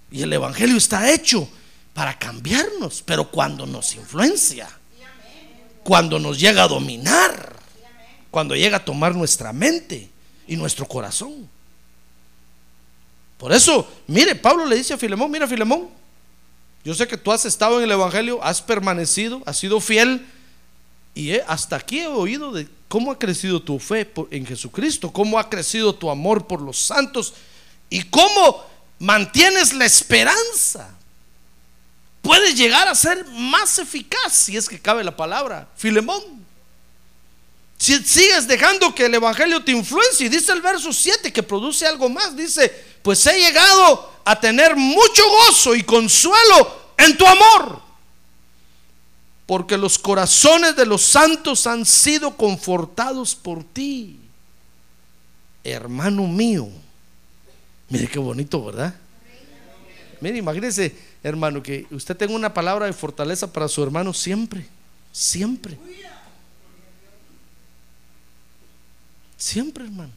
Speaker 2: Y el Evangelio está hecho para cambiarnos, pero cuando nos influencia, cuando nos llega a dominar, cuando llega a tomar nuestra mente y nuestro corazón. Por eso, mire, Pablo le dice a Filemón, mira Filemón, yo sé que tú has estado en el Evangelio, has permanecido, has sido fiel, y hasta aquí he oído de cómo ha crecido tu fe en Jesucristo, cómo ha crecido tu amor por los santos y cómo mantienes la esperanza. Puedes llegar a ser más eficaz si es que cabe la palabra, Filemón. Si sigues dejando que el Evangelio te influencie, dice el verso 7 que produce algo más, dice, pues he llegado a tener mucho gozo y consuelo en tu amor, porque los corazones de los santos han sido confortados por ti, hermano mío. Mire qué bonito, ¿verdad? Mire, imagínese, hermano, que usted tenga una palabra de fortaleza para su hermano siempre, siempre. Siempre, hermano.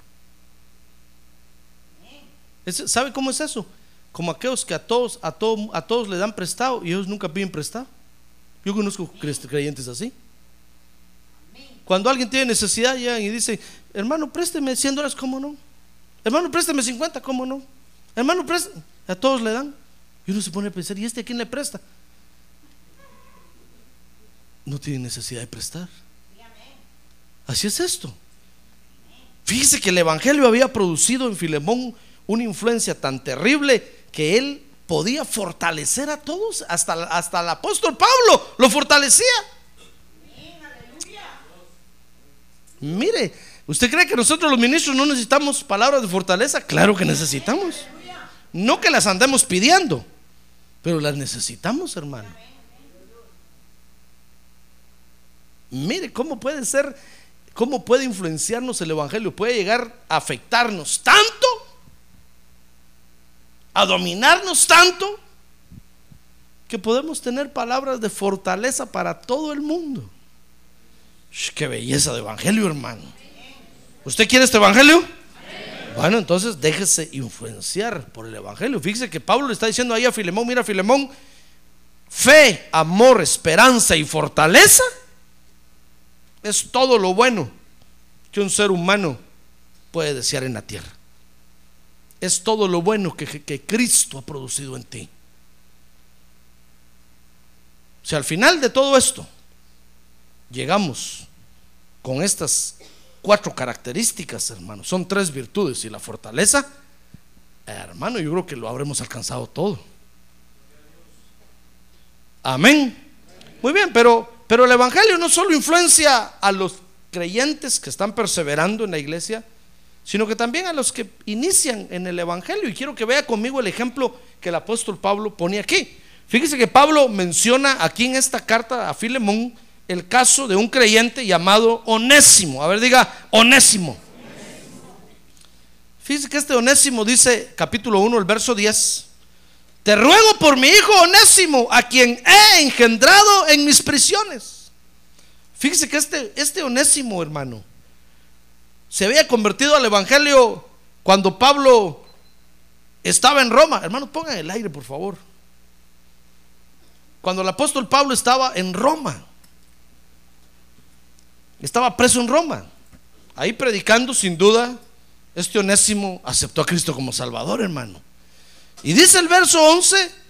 Speaker 2: ¿Sabe cómo es eso? Como aquellos que a todos, a, todos, a todos le dan prestado y ellos nunca piden prestado. Yo conozco creyentes así. Cuando alguien tiene necesidad, llegan y dicen, hermano, présteme 100 dólares, ¿cómo no? Hermano, présteme 50, ¿cómo no? Hermano, présteme. A todos le dan. Y uno se pone a pensar, ¿y este a quién le presta? No tiene necesidad de prestar. Así es esto. Fíjese que el Evangelio había producido en Filemón una influencia tan terrible que él podía fortalecer a todos, hasta, hasta el apóstol Pablo lo fortalecía. Mire, ¿usted cree que nosotros los ministros no necesitamos palabras de fortaleza? Claro que necesitamos. No que las andemos pidiendo, pero las necesitamos, hermano. Mire, ¿cómo puede ser, cómo puede influenciarnos el Evangelio? Puede llegar a afectarnos tanto, a dominarnos tanto, que podemos tener palabras de fortaleza para todo el mundo. Qué belleza de evangelio, hermano. ¿Usted quiere este evangelio? Bueno, entonces déjese influenciar por el evangelio. Fíjese que Pablo le está diciendo ahí a Filemón, mira Filemón, fe, amor, esperanza y fortaleza es todo lo bueno que un ser humano puede desear en la tierra. Es todo lo bueno que, que Cristo ha producido en ti. Si al final de todo esto llegamos con estas cuatro características, hermano, son tres virtudes y la fortaleza, hermano, yo creo que lo habremos alcanzado todo. Amén. Muy bien, pero, pero el Evangelio no solo influencia a los creyentes que están perseverando en la iglesia, sino que también a los que inician en el Evangelio. Y quiero que vea conmigo el ejemplo que el apóstol Pablo pone aquí. Fíjese que Pablo menciona aquí en esta carta a Filemón el caso de un creyente llamado Onésimo. A ver, diga, Onésimo. Fíjese que este Onésimo dice, capítulo 1, el verso 10. Te ruego por mi hijo Onésimo, a quien he engendrado en mis prisiones. Fíjese que este, este Onésimo, hermano, se había convertido al Evangelio cuando Pablo estaba en Roma. Hermano, pongan el aire, por favor. Cuando el apóstol Pablo estaba en Roma. Estaba preso en Roma. Ahí predicando, sin duda, este onésimo aceptó a Cristo como Salvador, hermano. Y dice el verso 11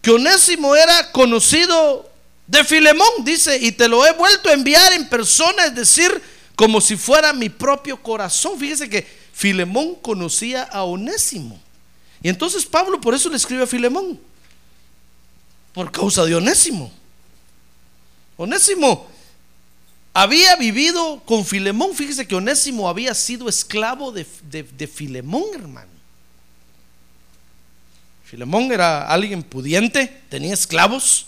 Speaker 2: que onésimo era conocido de Filemón, dice, y te lo he vuelto a enviar en persona, es decir, como si fuera mi propio corazón. Fíjese que Filemón conocía a Onésimo. Y entonces Pablo por eso le escribe a Filemón, por causa de Onésimo. Onésimo había vivido con Filemón. Fíjese que Onésimo había sido esclavo de, de, Filemón, hermano. Filemón era alguien pudiente, tenía esclavos.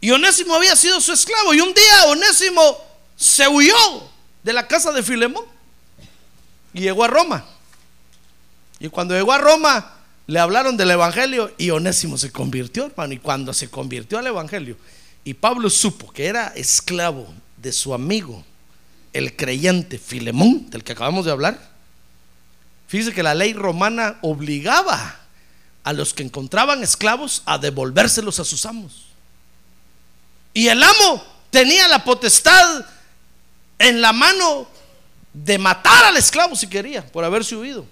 Speaker 2: Y Onésimo había sido su esclavo. Y un día Onésimo se huyó de la casa de Filemón y llegó a Roma. Y cuando llegó a Roma, le hablaron del Evangelio y Onésimo se convirtió, hermano. Y cuando se convirtió al Evangelio, y Pablo supo que era esclavo de su amigo, el creyente Filemón, del que acabamos de hablar. Fíjese que la ley romana obligaba a los que encontraban esclavos a devolvérselos a sus amos. Y el amo tenía la potestad en la mano de matar al esclavo si quería, por haberse huido.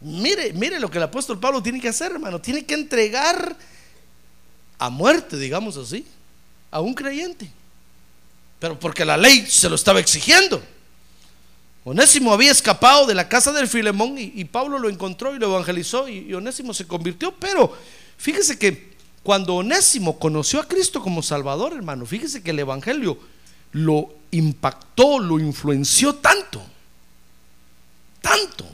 Speaker 2: Mire, mire lo que el apóstol Pablo tiene que hacer, hermano. Tiene que entregar a muerte, digamos así, a un creyente. Pero porque la ley se lo estaba exigiendo. Onésimo había escapado de la casa del Filemón y, Pablo lo encontró y lo evangelizó y, y Onésimo se convirtió. Pero fíjese que cuando Onésimo conoció a Cristo como Salvador, hermano, fíjese que el Evangelio lo impactó, lo influenció tanto, tanto,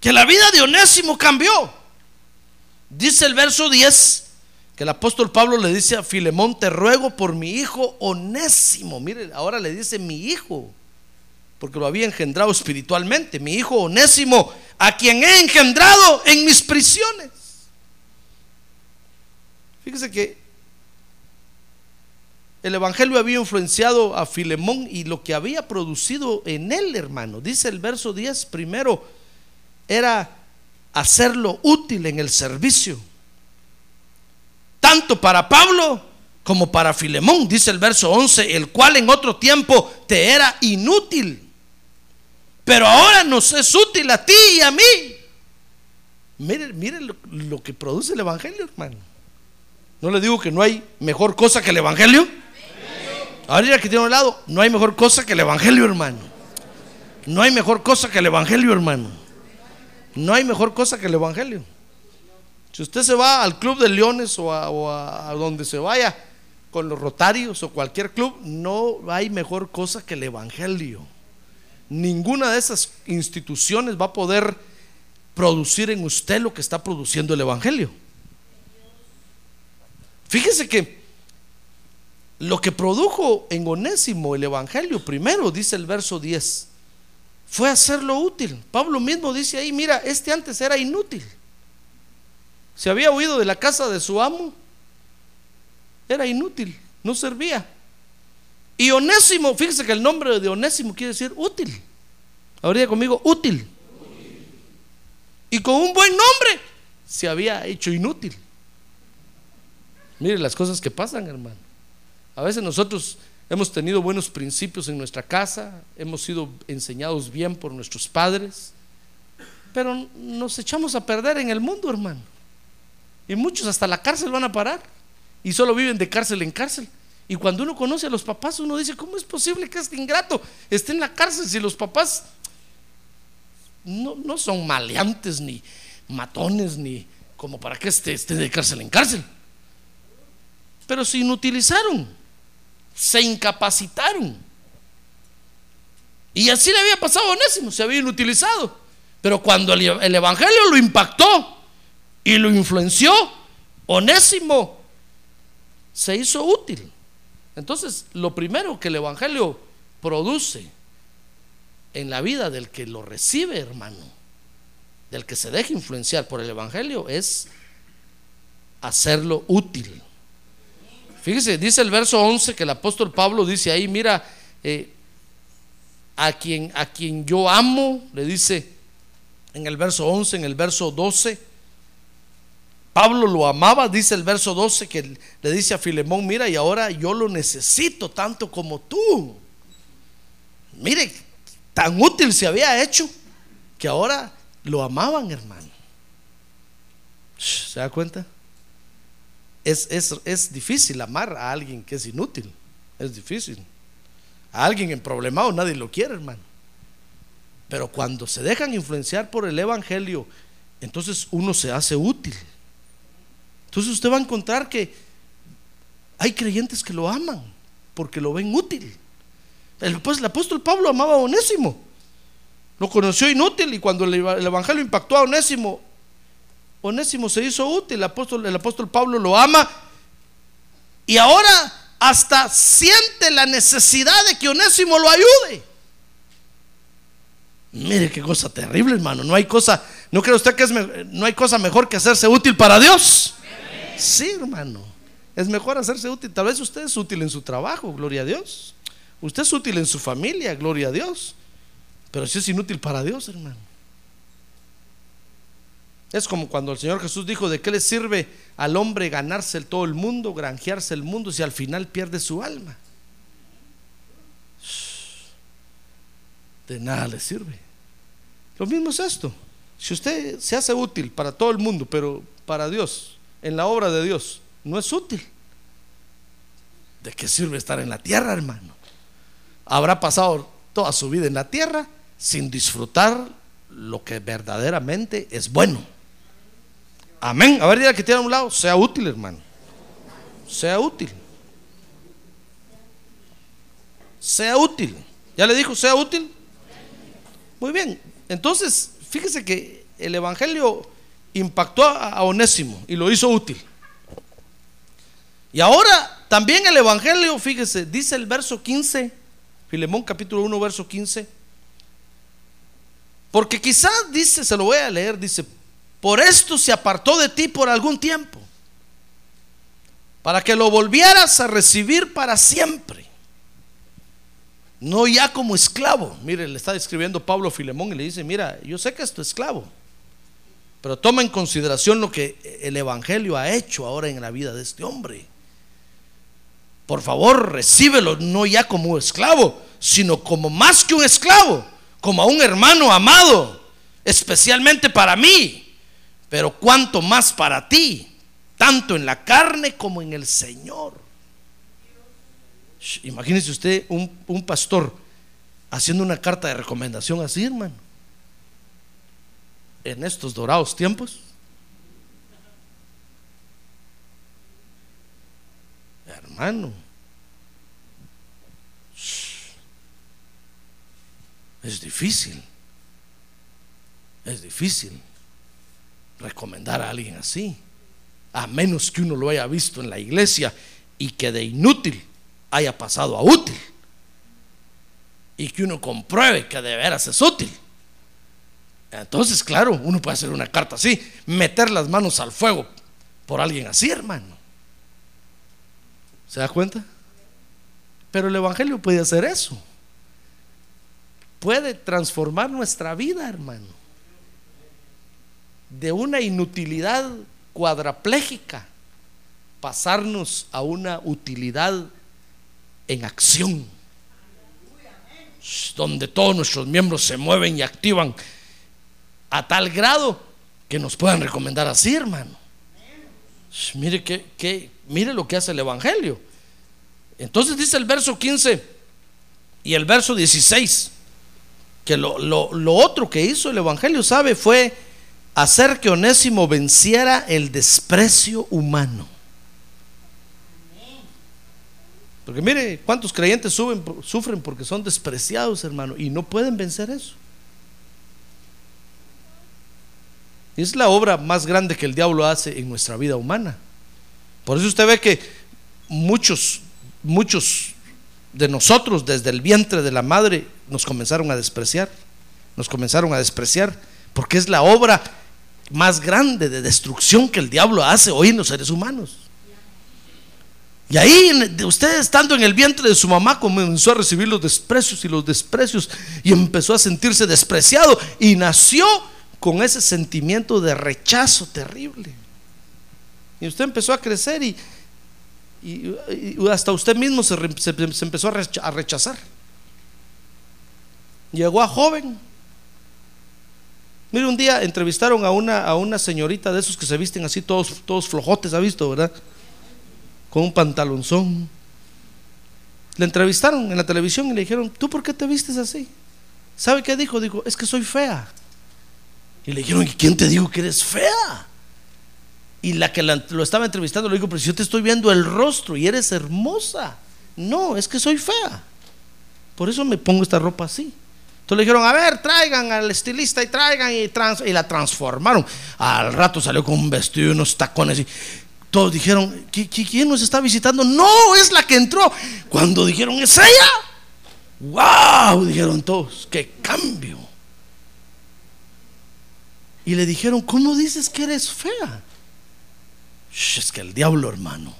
Speaker 2: que la vida de Onésimo cambió. Dice el verso 10 que el apóstol Pablo le dice a Filemón, te ruego por mi hijo onésimo. Mire, ahora le dice mi hijo, porque lo había engendrado espiritualmente, mi hijo onésimo, a quien he engendrado en mis prisiones. Fíjese que el Evangelio había influenciado a Filemón y lo que había producido en él, hermano, dice el verso 10 primero, era hacerlo útil en el servicio tanto para Pablo como para Filemón, dice el verso 11, el cual en otro tiempo te era inútil, pero ahora nos es útil a ti y a mí. Mire, mire lo, lo que produce el Evangelio, hermano. No le digo que no hay mejor cosa que el Evangelio. Ahora que tiene un lado, no hay mejor cosa que el Evangelio, hermano. No hay mejor cosa que el Evangelio, hermano. No hay mejor cosa que el Evangelio. Si usted se va al Club de Leones o a, donde se vaya con los Rotarios o cualquier club, no hay mejor cosa que el Evangelio. Ninguna de esas instituciones va a poder producir en usted lo que está produciendo el Evangelio. Fíjese que lo que produjo en Onésimo el Evangelio, primero dice el verso 10, fue hacerlo útil. Pablo mismo dice ahí, mira, este antes era inútil. Se había huido de la casa de su amo, era inútil, no servía. Y Onésimo, fíjese que el nombre de Onésimo quiere decir útil. Habría conmigo útil. Y con un buen nombre se había hecho inútil. Mire las cosas que pasan, hermano. A veces nosotros hemos tenido buenos principios en nuestra casa, hemos sido enseñados bien por nuestros padres, pero nos echamos a perder en el mundo, hermano. Y muchos hasta la cárcel van a parar y solo viven de cárcel en cárcel. Y cuando uno conoce a los papás, uno dice, ¿cómo es posible que este ingrato esté en la cárcel si los papás no, no son maleantes, ni matones, ni como para que esté, esté de cárcel en cárcel? pero se inutilizaron, se incapacitaron. Y así le había pasado a Onésimo, se había inutilizado. Pero cuando el, el Evangelio lo impactó y lo influenció, Onésimo se hizo útil. Entonces, lo primero que el Evangelio produce en la vida del que lo recibe, hermano, del que se deja influenciar por el Evangelio, es hacerlo útil. Fíjese, dice el verso 11 que el apóstol Pablo dice ahí, mira, eh, a, quien, a quien yo amo, le dice en el verso 11, en el verso 12, Pablo lo amaba, dice el verso 12 que le dice a Filemón, mira, y ahora yo lo necesito tanto como tú. Mire, tan útil se había hecho que ahora lo amaban, hermano. ¿Se da cuenta? es, difícil amar a alguien que es inútil. Es difícil. A alguien en problemado nadie lo quiere, hermano. Pero cuando se dejan influenciar por el Evangelio, entonces uno se hace útil. Entonces usted va a encontrar que hay creyentes que lo aman porque lo ven útil. El, pues, el apóstol Pablo amaba a Onésimo. Lo conoció inútil y cuando el, el Evangelio impactó a Onésimo, Onésimo se hizo útil, el apóstol, el apóstol Pablo lo ama y ahora hasta siente la necesidad de que Onésimo lo ayude. Mire qué cosa terrible, hermano. No hay cosa, ¿no cree usted que es, no hay cosa mejor que hacerse útil para Dios? Sí, hermano. Es mejor hacerse útil. Tal vez usted es útil en su trabajo, gloria a Dios. Usted es útil en su familia, gloria a Dios. Pero si es inútil para Dios, hermano. Es como cuando el Señor Jesús dijo, ¿de qué le sirve al hombre ganarse todo el mundo, granjearse el mundo si al final pierde su alma? De nada le sirve. Lo mismo es esto. Si usted se hace útil para todo el mundo, pero para Dios, en la obra de Dios, no es útil. ¿De qué sirve estar en la tierra, hermano? Habrá pasado toda su vida en la tierra sin disfrutar lo que verdaderamente es bueno. Amén. A ver, diga que tiene a un lado. Sea útil, hermano. Sea útil. Sea útil. ¿Ya le dijo, sea útil? Muy bien. Entonces, fíjese que el Evangelio impactó a Onésimo y lo hizo útil. Y ahora también el Evangelio, fíjese, dice el verso 15, Filemón capítulo 1, verso 15. Porque quizás dice, se lo voy a leer, dice, por esto se apartó de ti por algún tiempo, para que lo volvieras a recibir para siempre. No ya como esclavo. Mire, le está describiendo Pablo Filemón y le dice, mira, yo sé que es tu esclavo, Pero toma en consideración lo que el Evangelio ha hecho ahora en la vida de este hombre. Por favor, recíbelo no ya como esclavo, sino como más que un esclavo, como a un hermano amado, especialmente para mí, pero cuanto más para ti, tanto en la carne como en el Señor. Imagínese usted un, pastor haciendo una carta de recomendación así, hermano en estos dorados tiempos? Hermano, es difícil, es difícil recomendar a alguien así, a menos que uno lo haya visto en la iglesia y que de inútil haya pasado a útil y que uno compruebe que de veras es útil. Entonces, claro, uno puede hacer una carta así, meter las manos al fuego por alguien así, hermano. ¿Se da cuenta? Pero el Evangelio puede hacer eso. Puede transformar nuestra vida, hermano. De una inutilidad cuadraplégica, pasarnos a una utilidad en acción, donde todos nuestros miembros se mueven y activan a tal grado que nos puedan recomendar así, hermano. Mire, mire lo que hace el Evangelio. Entonces dice el verso 15 y el verso 16, que lo, otro que hizo el Evangelio, ¿sabe? Fue hacer que Onésimo venciera el desprecio humano. Porque mire, ¿cuántos creyentes sufren porque son despreciados, hermano? Y no pueden vencer eso. Es la obra más grande que el diablo hace en nuestra vida humana. Por eso usted ve que muchos, muchos de nosotros desde el vientre de la madre nos comenzaron a despreciar, nos comenzaron a despreciar, porque es la obra más grande de destrucción que el diablo hace hoy en los seres humanos. Y ahí usted estando en el vientre de su mamá comenzó a recibir los desprecios y los desprecios y empezó a sentirse despreciado y nació con ese sentimiento de rechazo terrible. Y usted empezó a crecer y, hasta usted mismo se, empezó a rechazar. Llegó a joven. Mire, un día entrevistaron a una, a una señorita de esos que se visten así, todos, todos flojotes, ¿ha visto, verdad? Con un pantalonzón. Le entrevistaron en la televisión y le dijeron, ¿tú por qué te vistes así? ¿Sabe qué dijo? Dijo, es que soy fea. Y le dijeron, ¿y quién te dijo que eres fea? Y la que lo estaba entrevistando le dijo, pero si yo te estoy viendo el rostro y eres hermosa. No, es que soy fea. Por eso me pongo esta ropa así. Entonces le dijeron, a ver, traigan al estilista y traigan y, y la transformaron. Al rato salió con un vestido y unos tacones y todos dijeron, ¿quién nos está visitando? No, es la que entró. Cuando dijeron, ¿es ella? ¡Wow! Dijeron todos, ¡qué cambio! Y le dijeron, ¿cómo dices que eres fea? es que el diablo, hermano,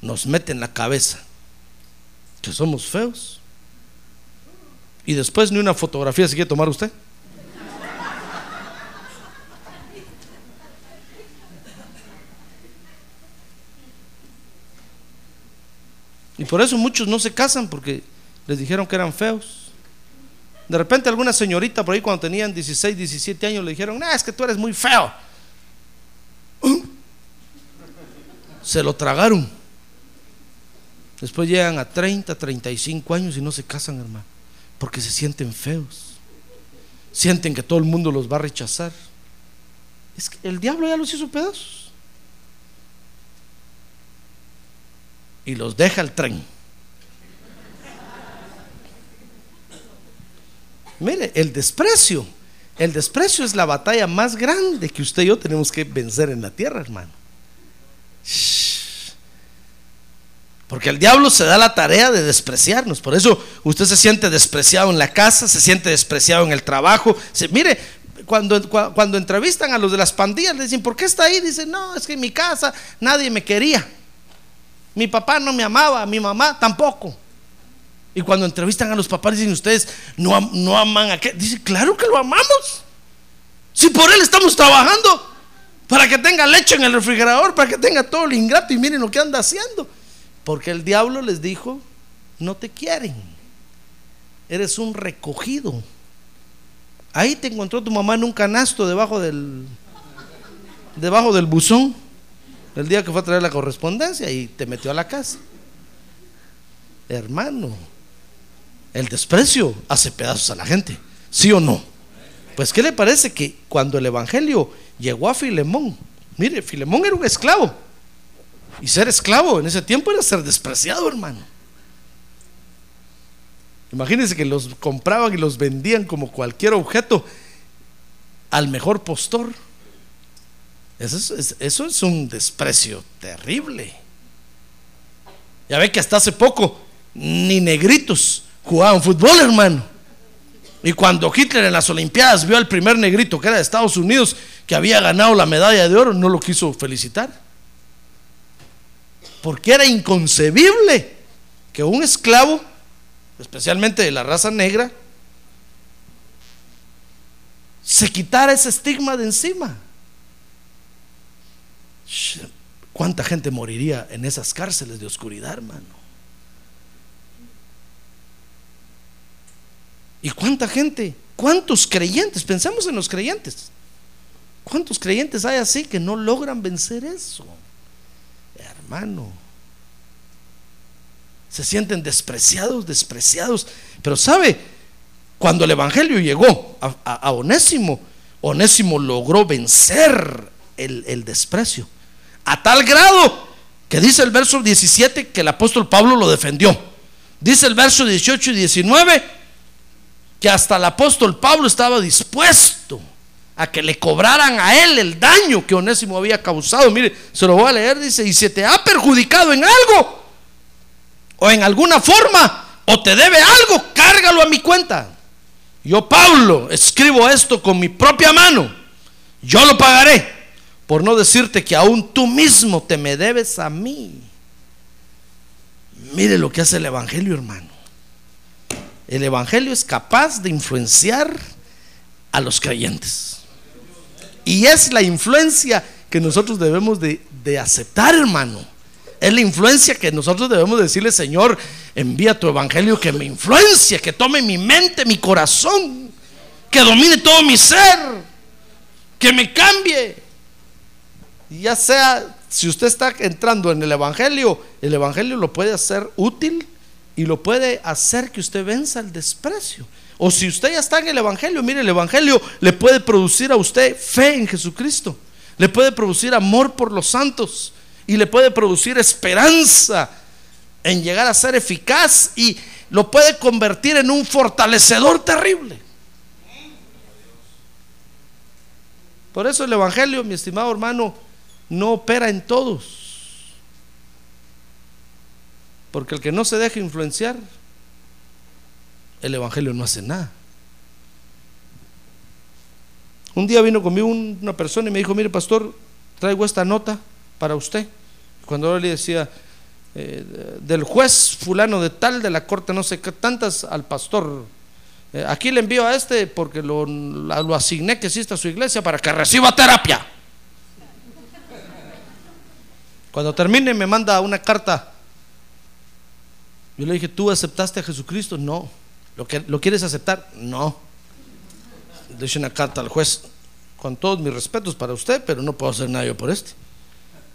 Speaker 2: nos mete en la cabeza que somos feos. Y después ni una fotografía se quiere tomar usted. Y por eso muchos no se casan porque les dijeron que eran feos. De repente alguna señorita por ahí cuando tenían 16, 17 años le dijeron, no, es que tú eres muy feo. Se lo tragaron. Después llegan a 30, 35 años y no se casan, hermano, porque se sienten feos. Sienten que todo el mundo los va a rechazar. Es que el diablo ya los hizo pedazos. Y los deja el tren. Mire, el desprecio. El desprecio es la batalla más grande que usted y yo tenemos que vencer en la tierra, hermano. Porque el diablo se da la tarea de despreciarnos. Por eso usted se siente despreciado en la casa, se siente despreciado en el trabajo. mire, cuando, cuando entrevistan a los de las pandillas, le dicen, ¿por qué está ahí? Dicen, no, es que en mi casa nadie me quería. Mi papá no me amaba, mi mamá tampoco. Y cuando entrevistan a los papás dicen ustedes, no, no aman a qué. Dice, claro que lo amamos. Si por él estamos trabajando, para que tenga leche en el refrigerador, para que tenga todo el ingrato y miren lo que anda haciendo. Porque el diablo les dijo, no te quieren. Eres un recogido. Ahí te encontró tu mamá en un canasto debajo del debajo del buzón el día que fue a traer la correspondencia y te metió a la casa. Hermano, el desprecio hace pedazos a la gente, ¿sí o no? Pues ¿qué le parece que cuando el evangelio llegó a Filemón, mire, Filemón era un esclavo. Y ser esclavo en ese tiempo era ser despreciado, hermano. Imagínense que los compraban y los vendían como cualquier objeto al mejor postor. Eso es, eso es un desprecio terrible. Ya ve que hasta hace poco ni negritos jugaban fútbol, hermano. Y cuando Hitler en las Olimpiadas vio al primer negrito que era de Estados Unidos que había ganado la medalla de oro, no lo quiso felicitar. Porque era inconcebible que un esclavo, especialmente de la raza negra, se quitara ese estigma de encima. ¿Cuánta gente moriría en esas cárceles de oscuridad, hermano? ¿Y cuánta gente? ¿Cuántos creyentes? Pensemos en los creyentes. ¿Cuántos creyentes hay así que no logran vencer eso? Hermano. Se sienten despreciados, despreciados. Pero sabe, cuando el Evangelio llegó a, Onésimo, Onésimo logró vencer el, el desprecio. A tal grado que dice el verso 17 que el apóstol Pablo lo defendió. Dice el verso 18 y 19 que hasta el apóstol Pablo estaba dispuesto a que le cobraran a él el daño que Onésimo había causado. Mire, se lo voy a leer, dice, y se te ha perjudicado en algo, o en alguna forma, o te debe algo, cárgalo a mi cuenta. Yo, Pablo, escribo esto con mi propia mano, yo lo pagaré, por no decirte que aún tú mismo te me debes a mí. Mire lo que hace el Evangelio, hermano. El Evangelio es capaz de influenciar a los creyentes. Y es la influencia que nosotros debemos de, aceptar, hermano. Es la influencia que nosotros debemos decirle, Señor, envía tu evangelio que me influencie, que tome mi mente, mi corazón, que domine todo mi ser, que me cambie. Ya sea, si usted está entrando en el evangelio, el evangelio lo puede hacer útil y lo puede hacer que usted venza el desprecio. O si usted ya está en el Evangelio, mire, el Evangelio le puede producir a usted fe en Jesucristo, le puede producir amor por los santos y le puede producir esperanza en llegar a ser eficaz y lo puede convertir en un fortalecedor terrible. Por eso el Evangelio, mi estimado hermano, no opera en todos. Porque el que no se deja influenciar, el Evangelio no hace nada. Un día vino conmigo una persona y me dijo, mire pastor, traigo esta nota para usted. Cuando yo le decía, eh, del juez fulano de tal, de la corte no sé qué, tantas al pastor. Eh, aquí le envío a este porque lo, lo asigné que exista su iglesia para que reciba terapia. Cuando termine me manda una carta yo le dije, ¿tú aceptaste a Jesucristo? No. ¿Lo, que, ¿lo quieres aceptar? No. Le hice una carta al juez, con todos mis respetos para usted, pero no puedo hacer nada yo por este.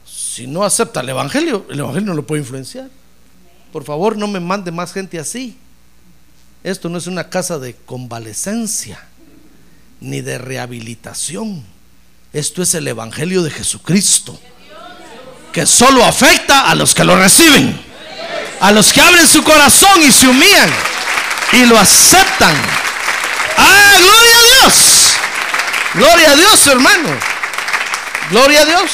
Speaker 2: Si no acepta el Evangelio, el Evangelio no lo puede influenciar. Por favor, no me mande más gente así. Esto no es una casa de convalecencia ni de rehabilitación. Esto es el Evangelio de Jesucristo, que solo afecta a los que lo reciben a los que abren su corazón y se humillan y lo aceptan. ¡Ah, gloria a Dios! Gloria a Dios, hermano. Gloria a Dios.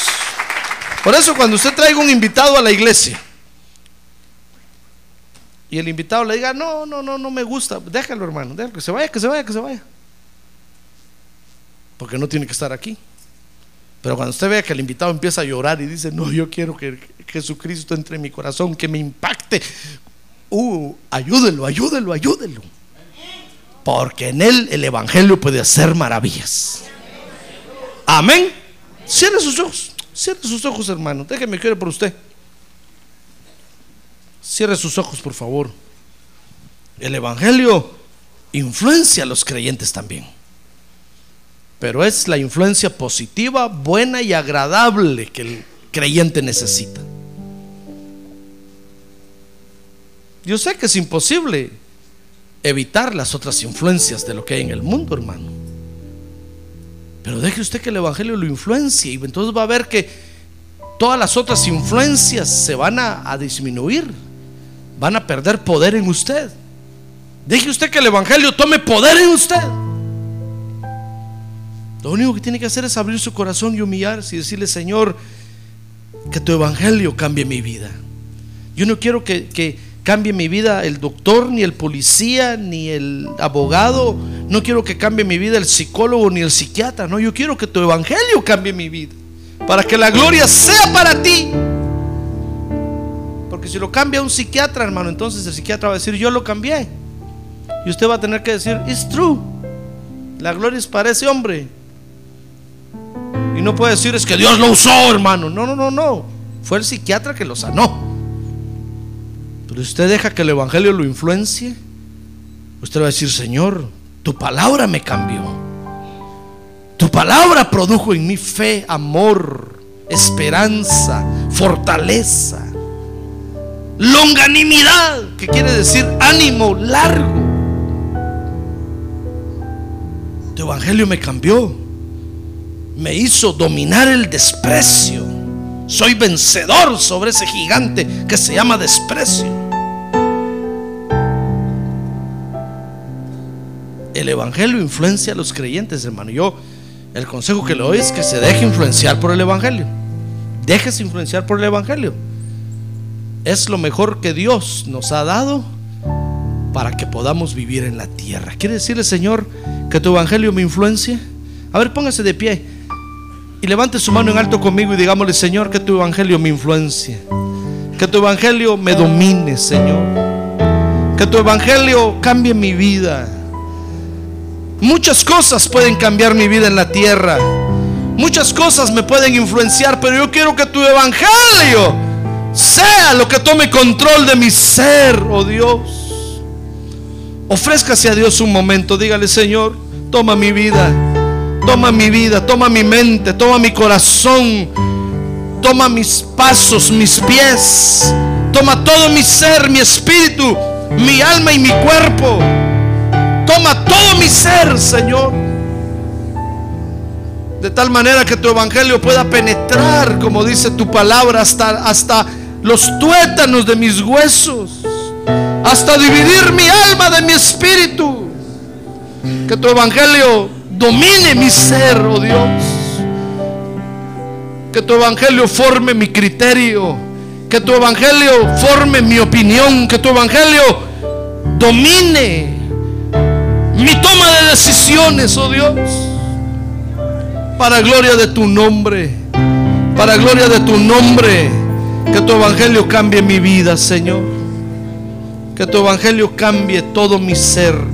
Speaker 2: Por eso cuando usted traiga un invitado a la iglesia y el invitado le diga, no, no, no, no me gusta, déjalo hermano, déjalo, que se vaya, que se vaya, que se vaya. Porque no tiene que estar aquí. Pero cuando usted vea que el invitado empieza a llorar y dice, no, yo quiero que Jesucristo entre en mi corazón, que me impacte, uh, ayúdelo, ayúdelo, ayúdelo. Porque en él el Evangelio puede hacer maravillas. Amén. Cierre sus ojos. Cierre sus ojos, hermano. Déjeme que por usted. Cierre sus ojos, por favor. El Evangelio influencia a los creyentes también. Pero es la influencia positiva, buena y agradable que el creyente necesita. Yo sé que es imposible evitar las otras influencias de lo que hay en el mundo, hermano. Pero deje usted que el Evangelio lo influencie y entonces va a ver que todas las otras influencias se van a, disminuir, van a perder poder en usted. Deje usted que el Evangelio tome poder en usted. Lo único que tiene que hacer es abrir su corazón y humillarse y decirle, Señor, que tu Evangelio cambie mi vida. Yo no quiero que cambie mi vida el doctor, ni el policía, ni el abogado. No quiero que cambie mi vida el psicólogo, ni el psiquiatra. No, yo quiero que tu Evangelio cambie mi vida. Para que la gloria sea para ti. Porque si lo cambia un psiquiatra, hermano, entonces el psiquiatra va a decir, yo lo cambié. Y usted va a tener que decir, it's true. La gloria es para ese hombre. Y no puede decir, es que Dios lo usó, hermano. No, no, no, no. Fue el psiquiatra que lo sanó. Usted deja que el Evangelio lo influencie, usted va a decir, Señor, tu palabra me cambió. Tu palabra produjo en mí fe, amor, esperanza, fortaleza, longanimidad, que quiere decir ánimo largo. Tu evangelio me cambió. Me hizo dominar el desprecio. Soy vencedor sobre ese gigante que se llama desprecio. El evangelio influencia a los creyentes, hermano. Yo, el consejo que le doy es que se deje influenciar por el evangelio. Déjese influenciar por el evangelio. Es lo mejor que Dios nos ha dado para que podamos vivir en la tierra. ¿Quiere decirle, Señor, que tu evangelio me influencie? A ver, póngase de pie y levante su mano en alto conmigo y digámosle, Señor, que tu evangelio me influencie. Que tu evangelio me domine, Señor. Que tu evangelio cambie mi vida. Muchas cosas pueden cambiar mi vida en la tierra. Muchas cosas me pueden influenciar, pero yo quiero que tu evangelio sea lo que tome control de mi ser, oh Dios. Ofrézcase a Dios un momento, dígale, Señor, toma mi vida, toma mi vida, toma mi mente, toma mi corazón, toma mis pasos, mis pies, toma todo mi ser, mi espíritu, mi alma y mi cuerpo. Toma todo mi ser, Señor. De tal manera que tu evangelio pueda penetrar, como dice tu palabra, hasta, hasta los tuétanos de mis huesos, hasta dividir mi alma de mi espíritu. Que tu evangelio domine mi ser, oh Dios. Que tu evangelio forme mi criterio. Que tu evangelio forme mi opinión. Que tu evangelio domine mi toma de decisiones, oh Dios. Para gloria de tu nombre. Para gloria de tu nombre. Que tu evangelio cambie mi vida, Señor. Que tu evangelio cambie todo mi ser.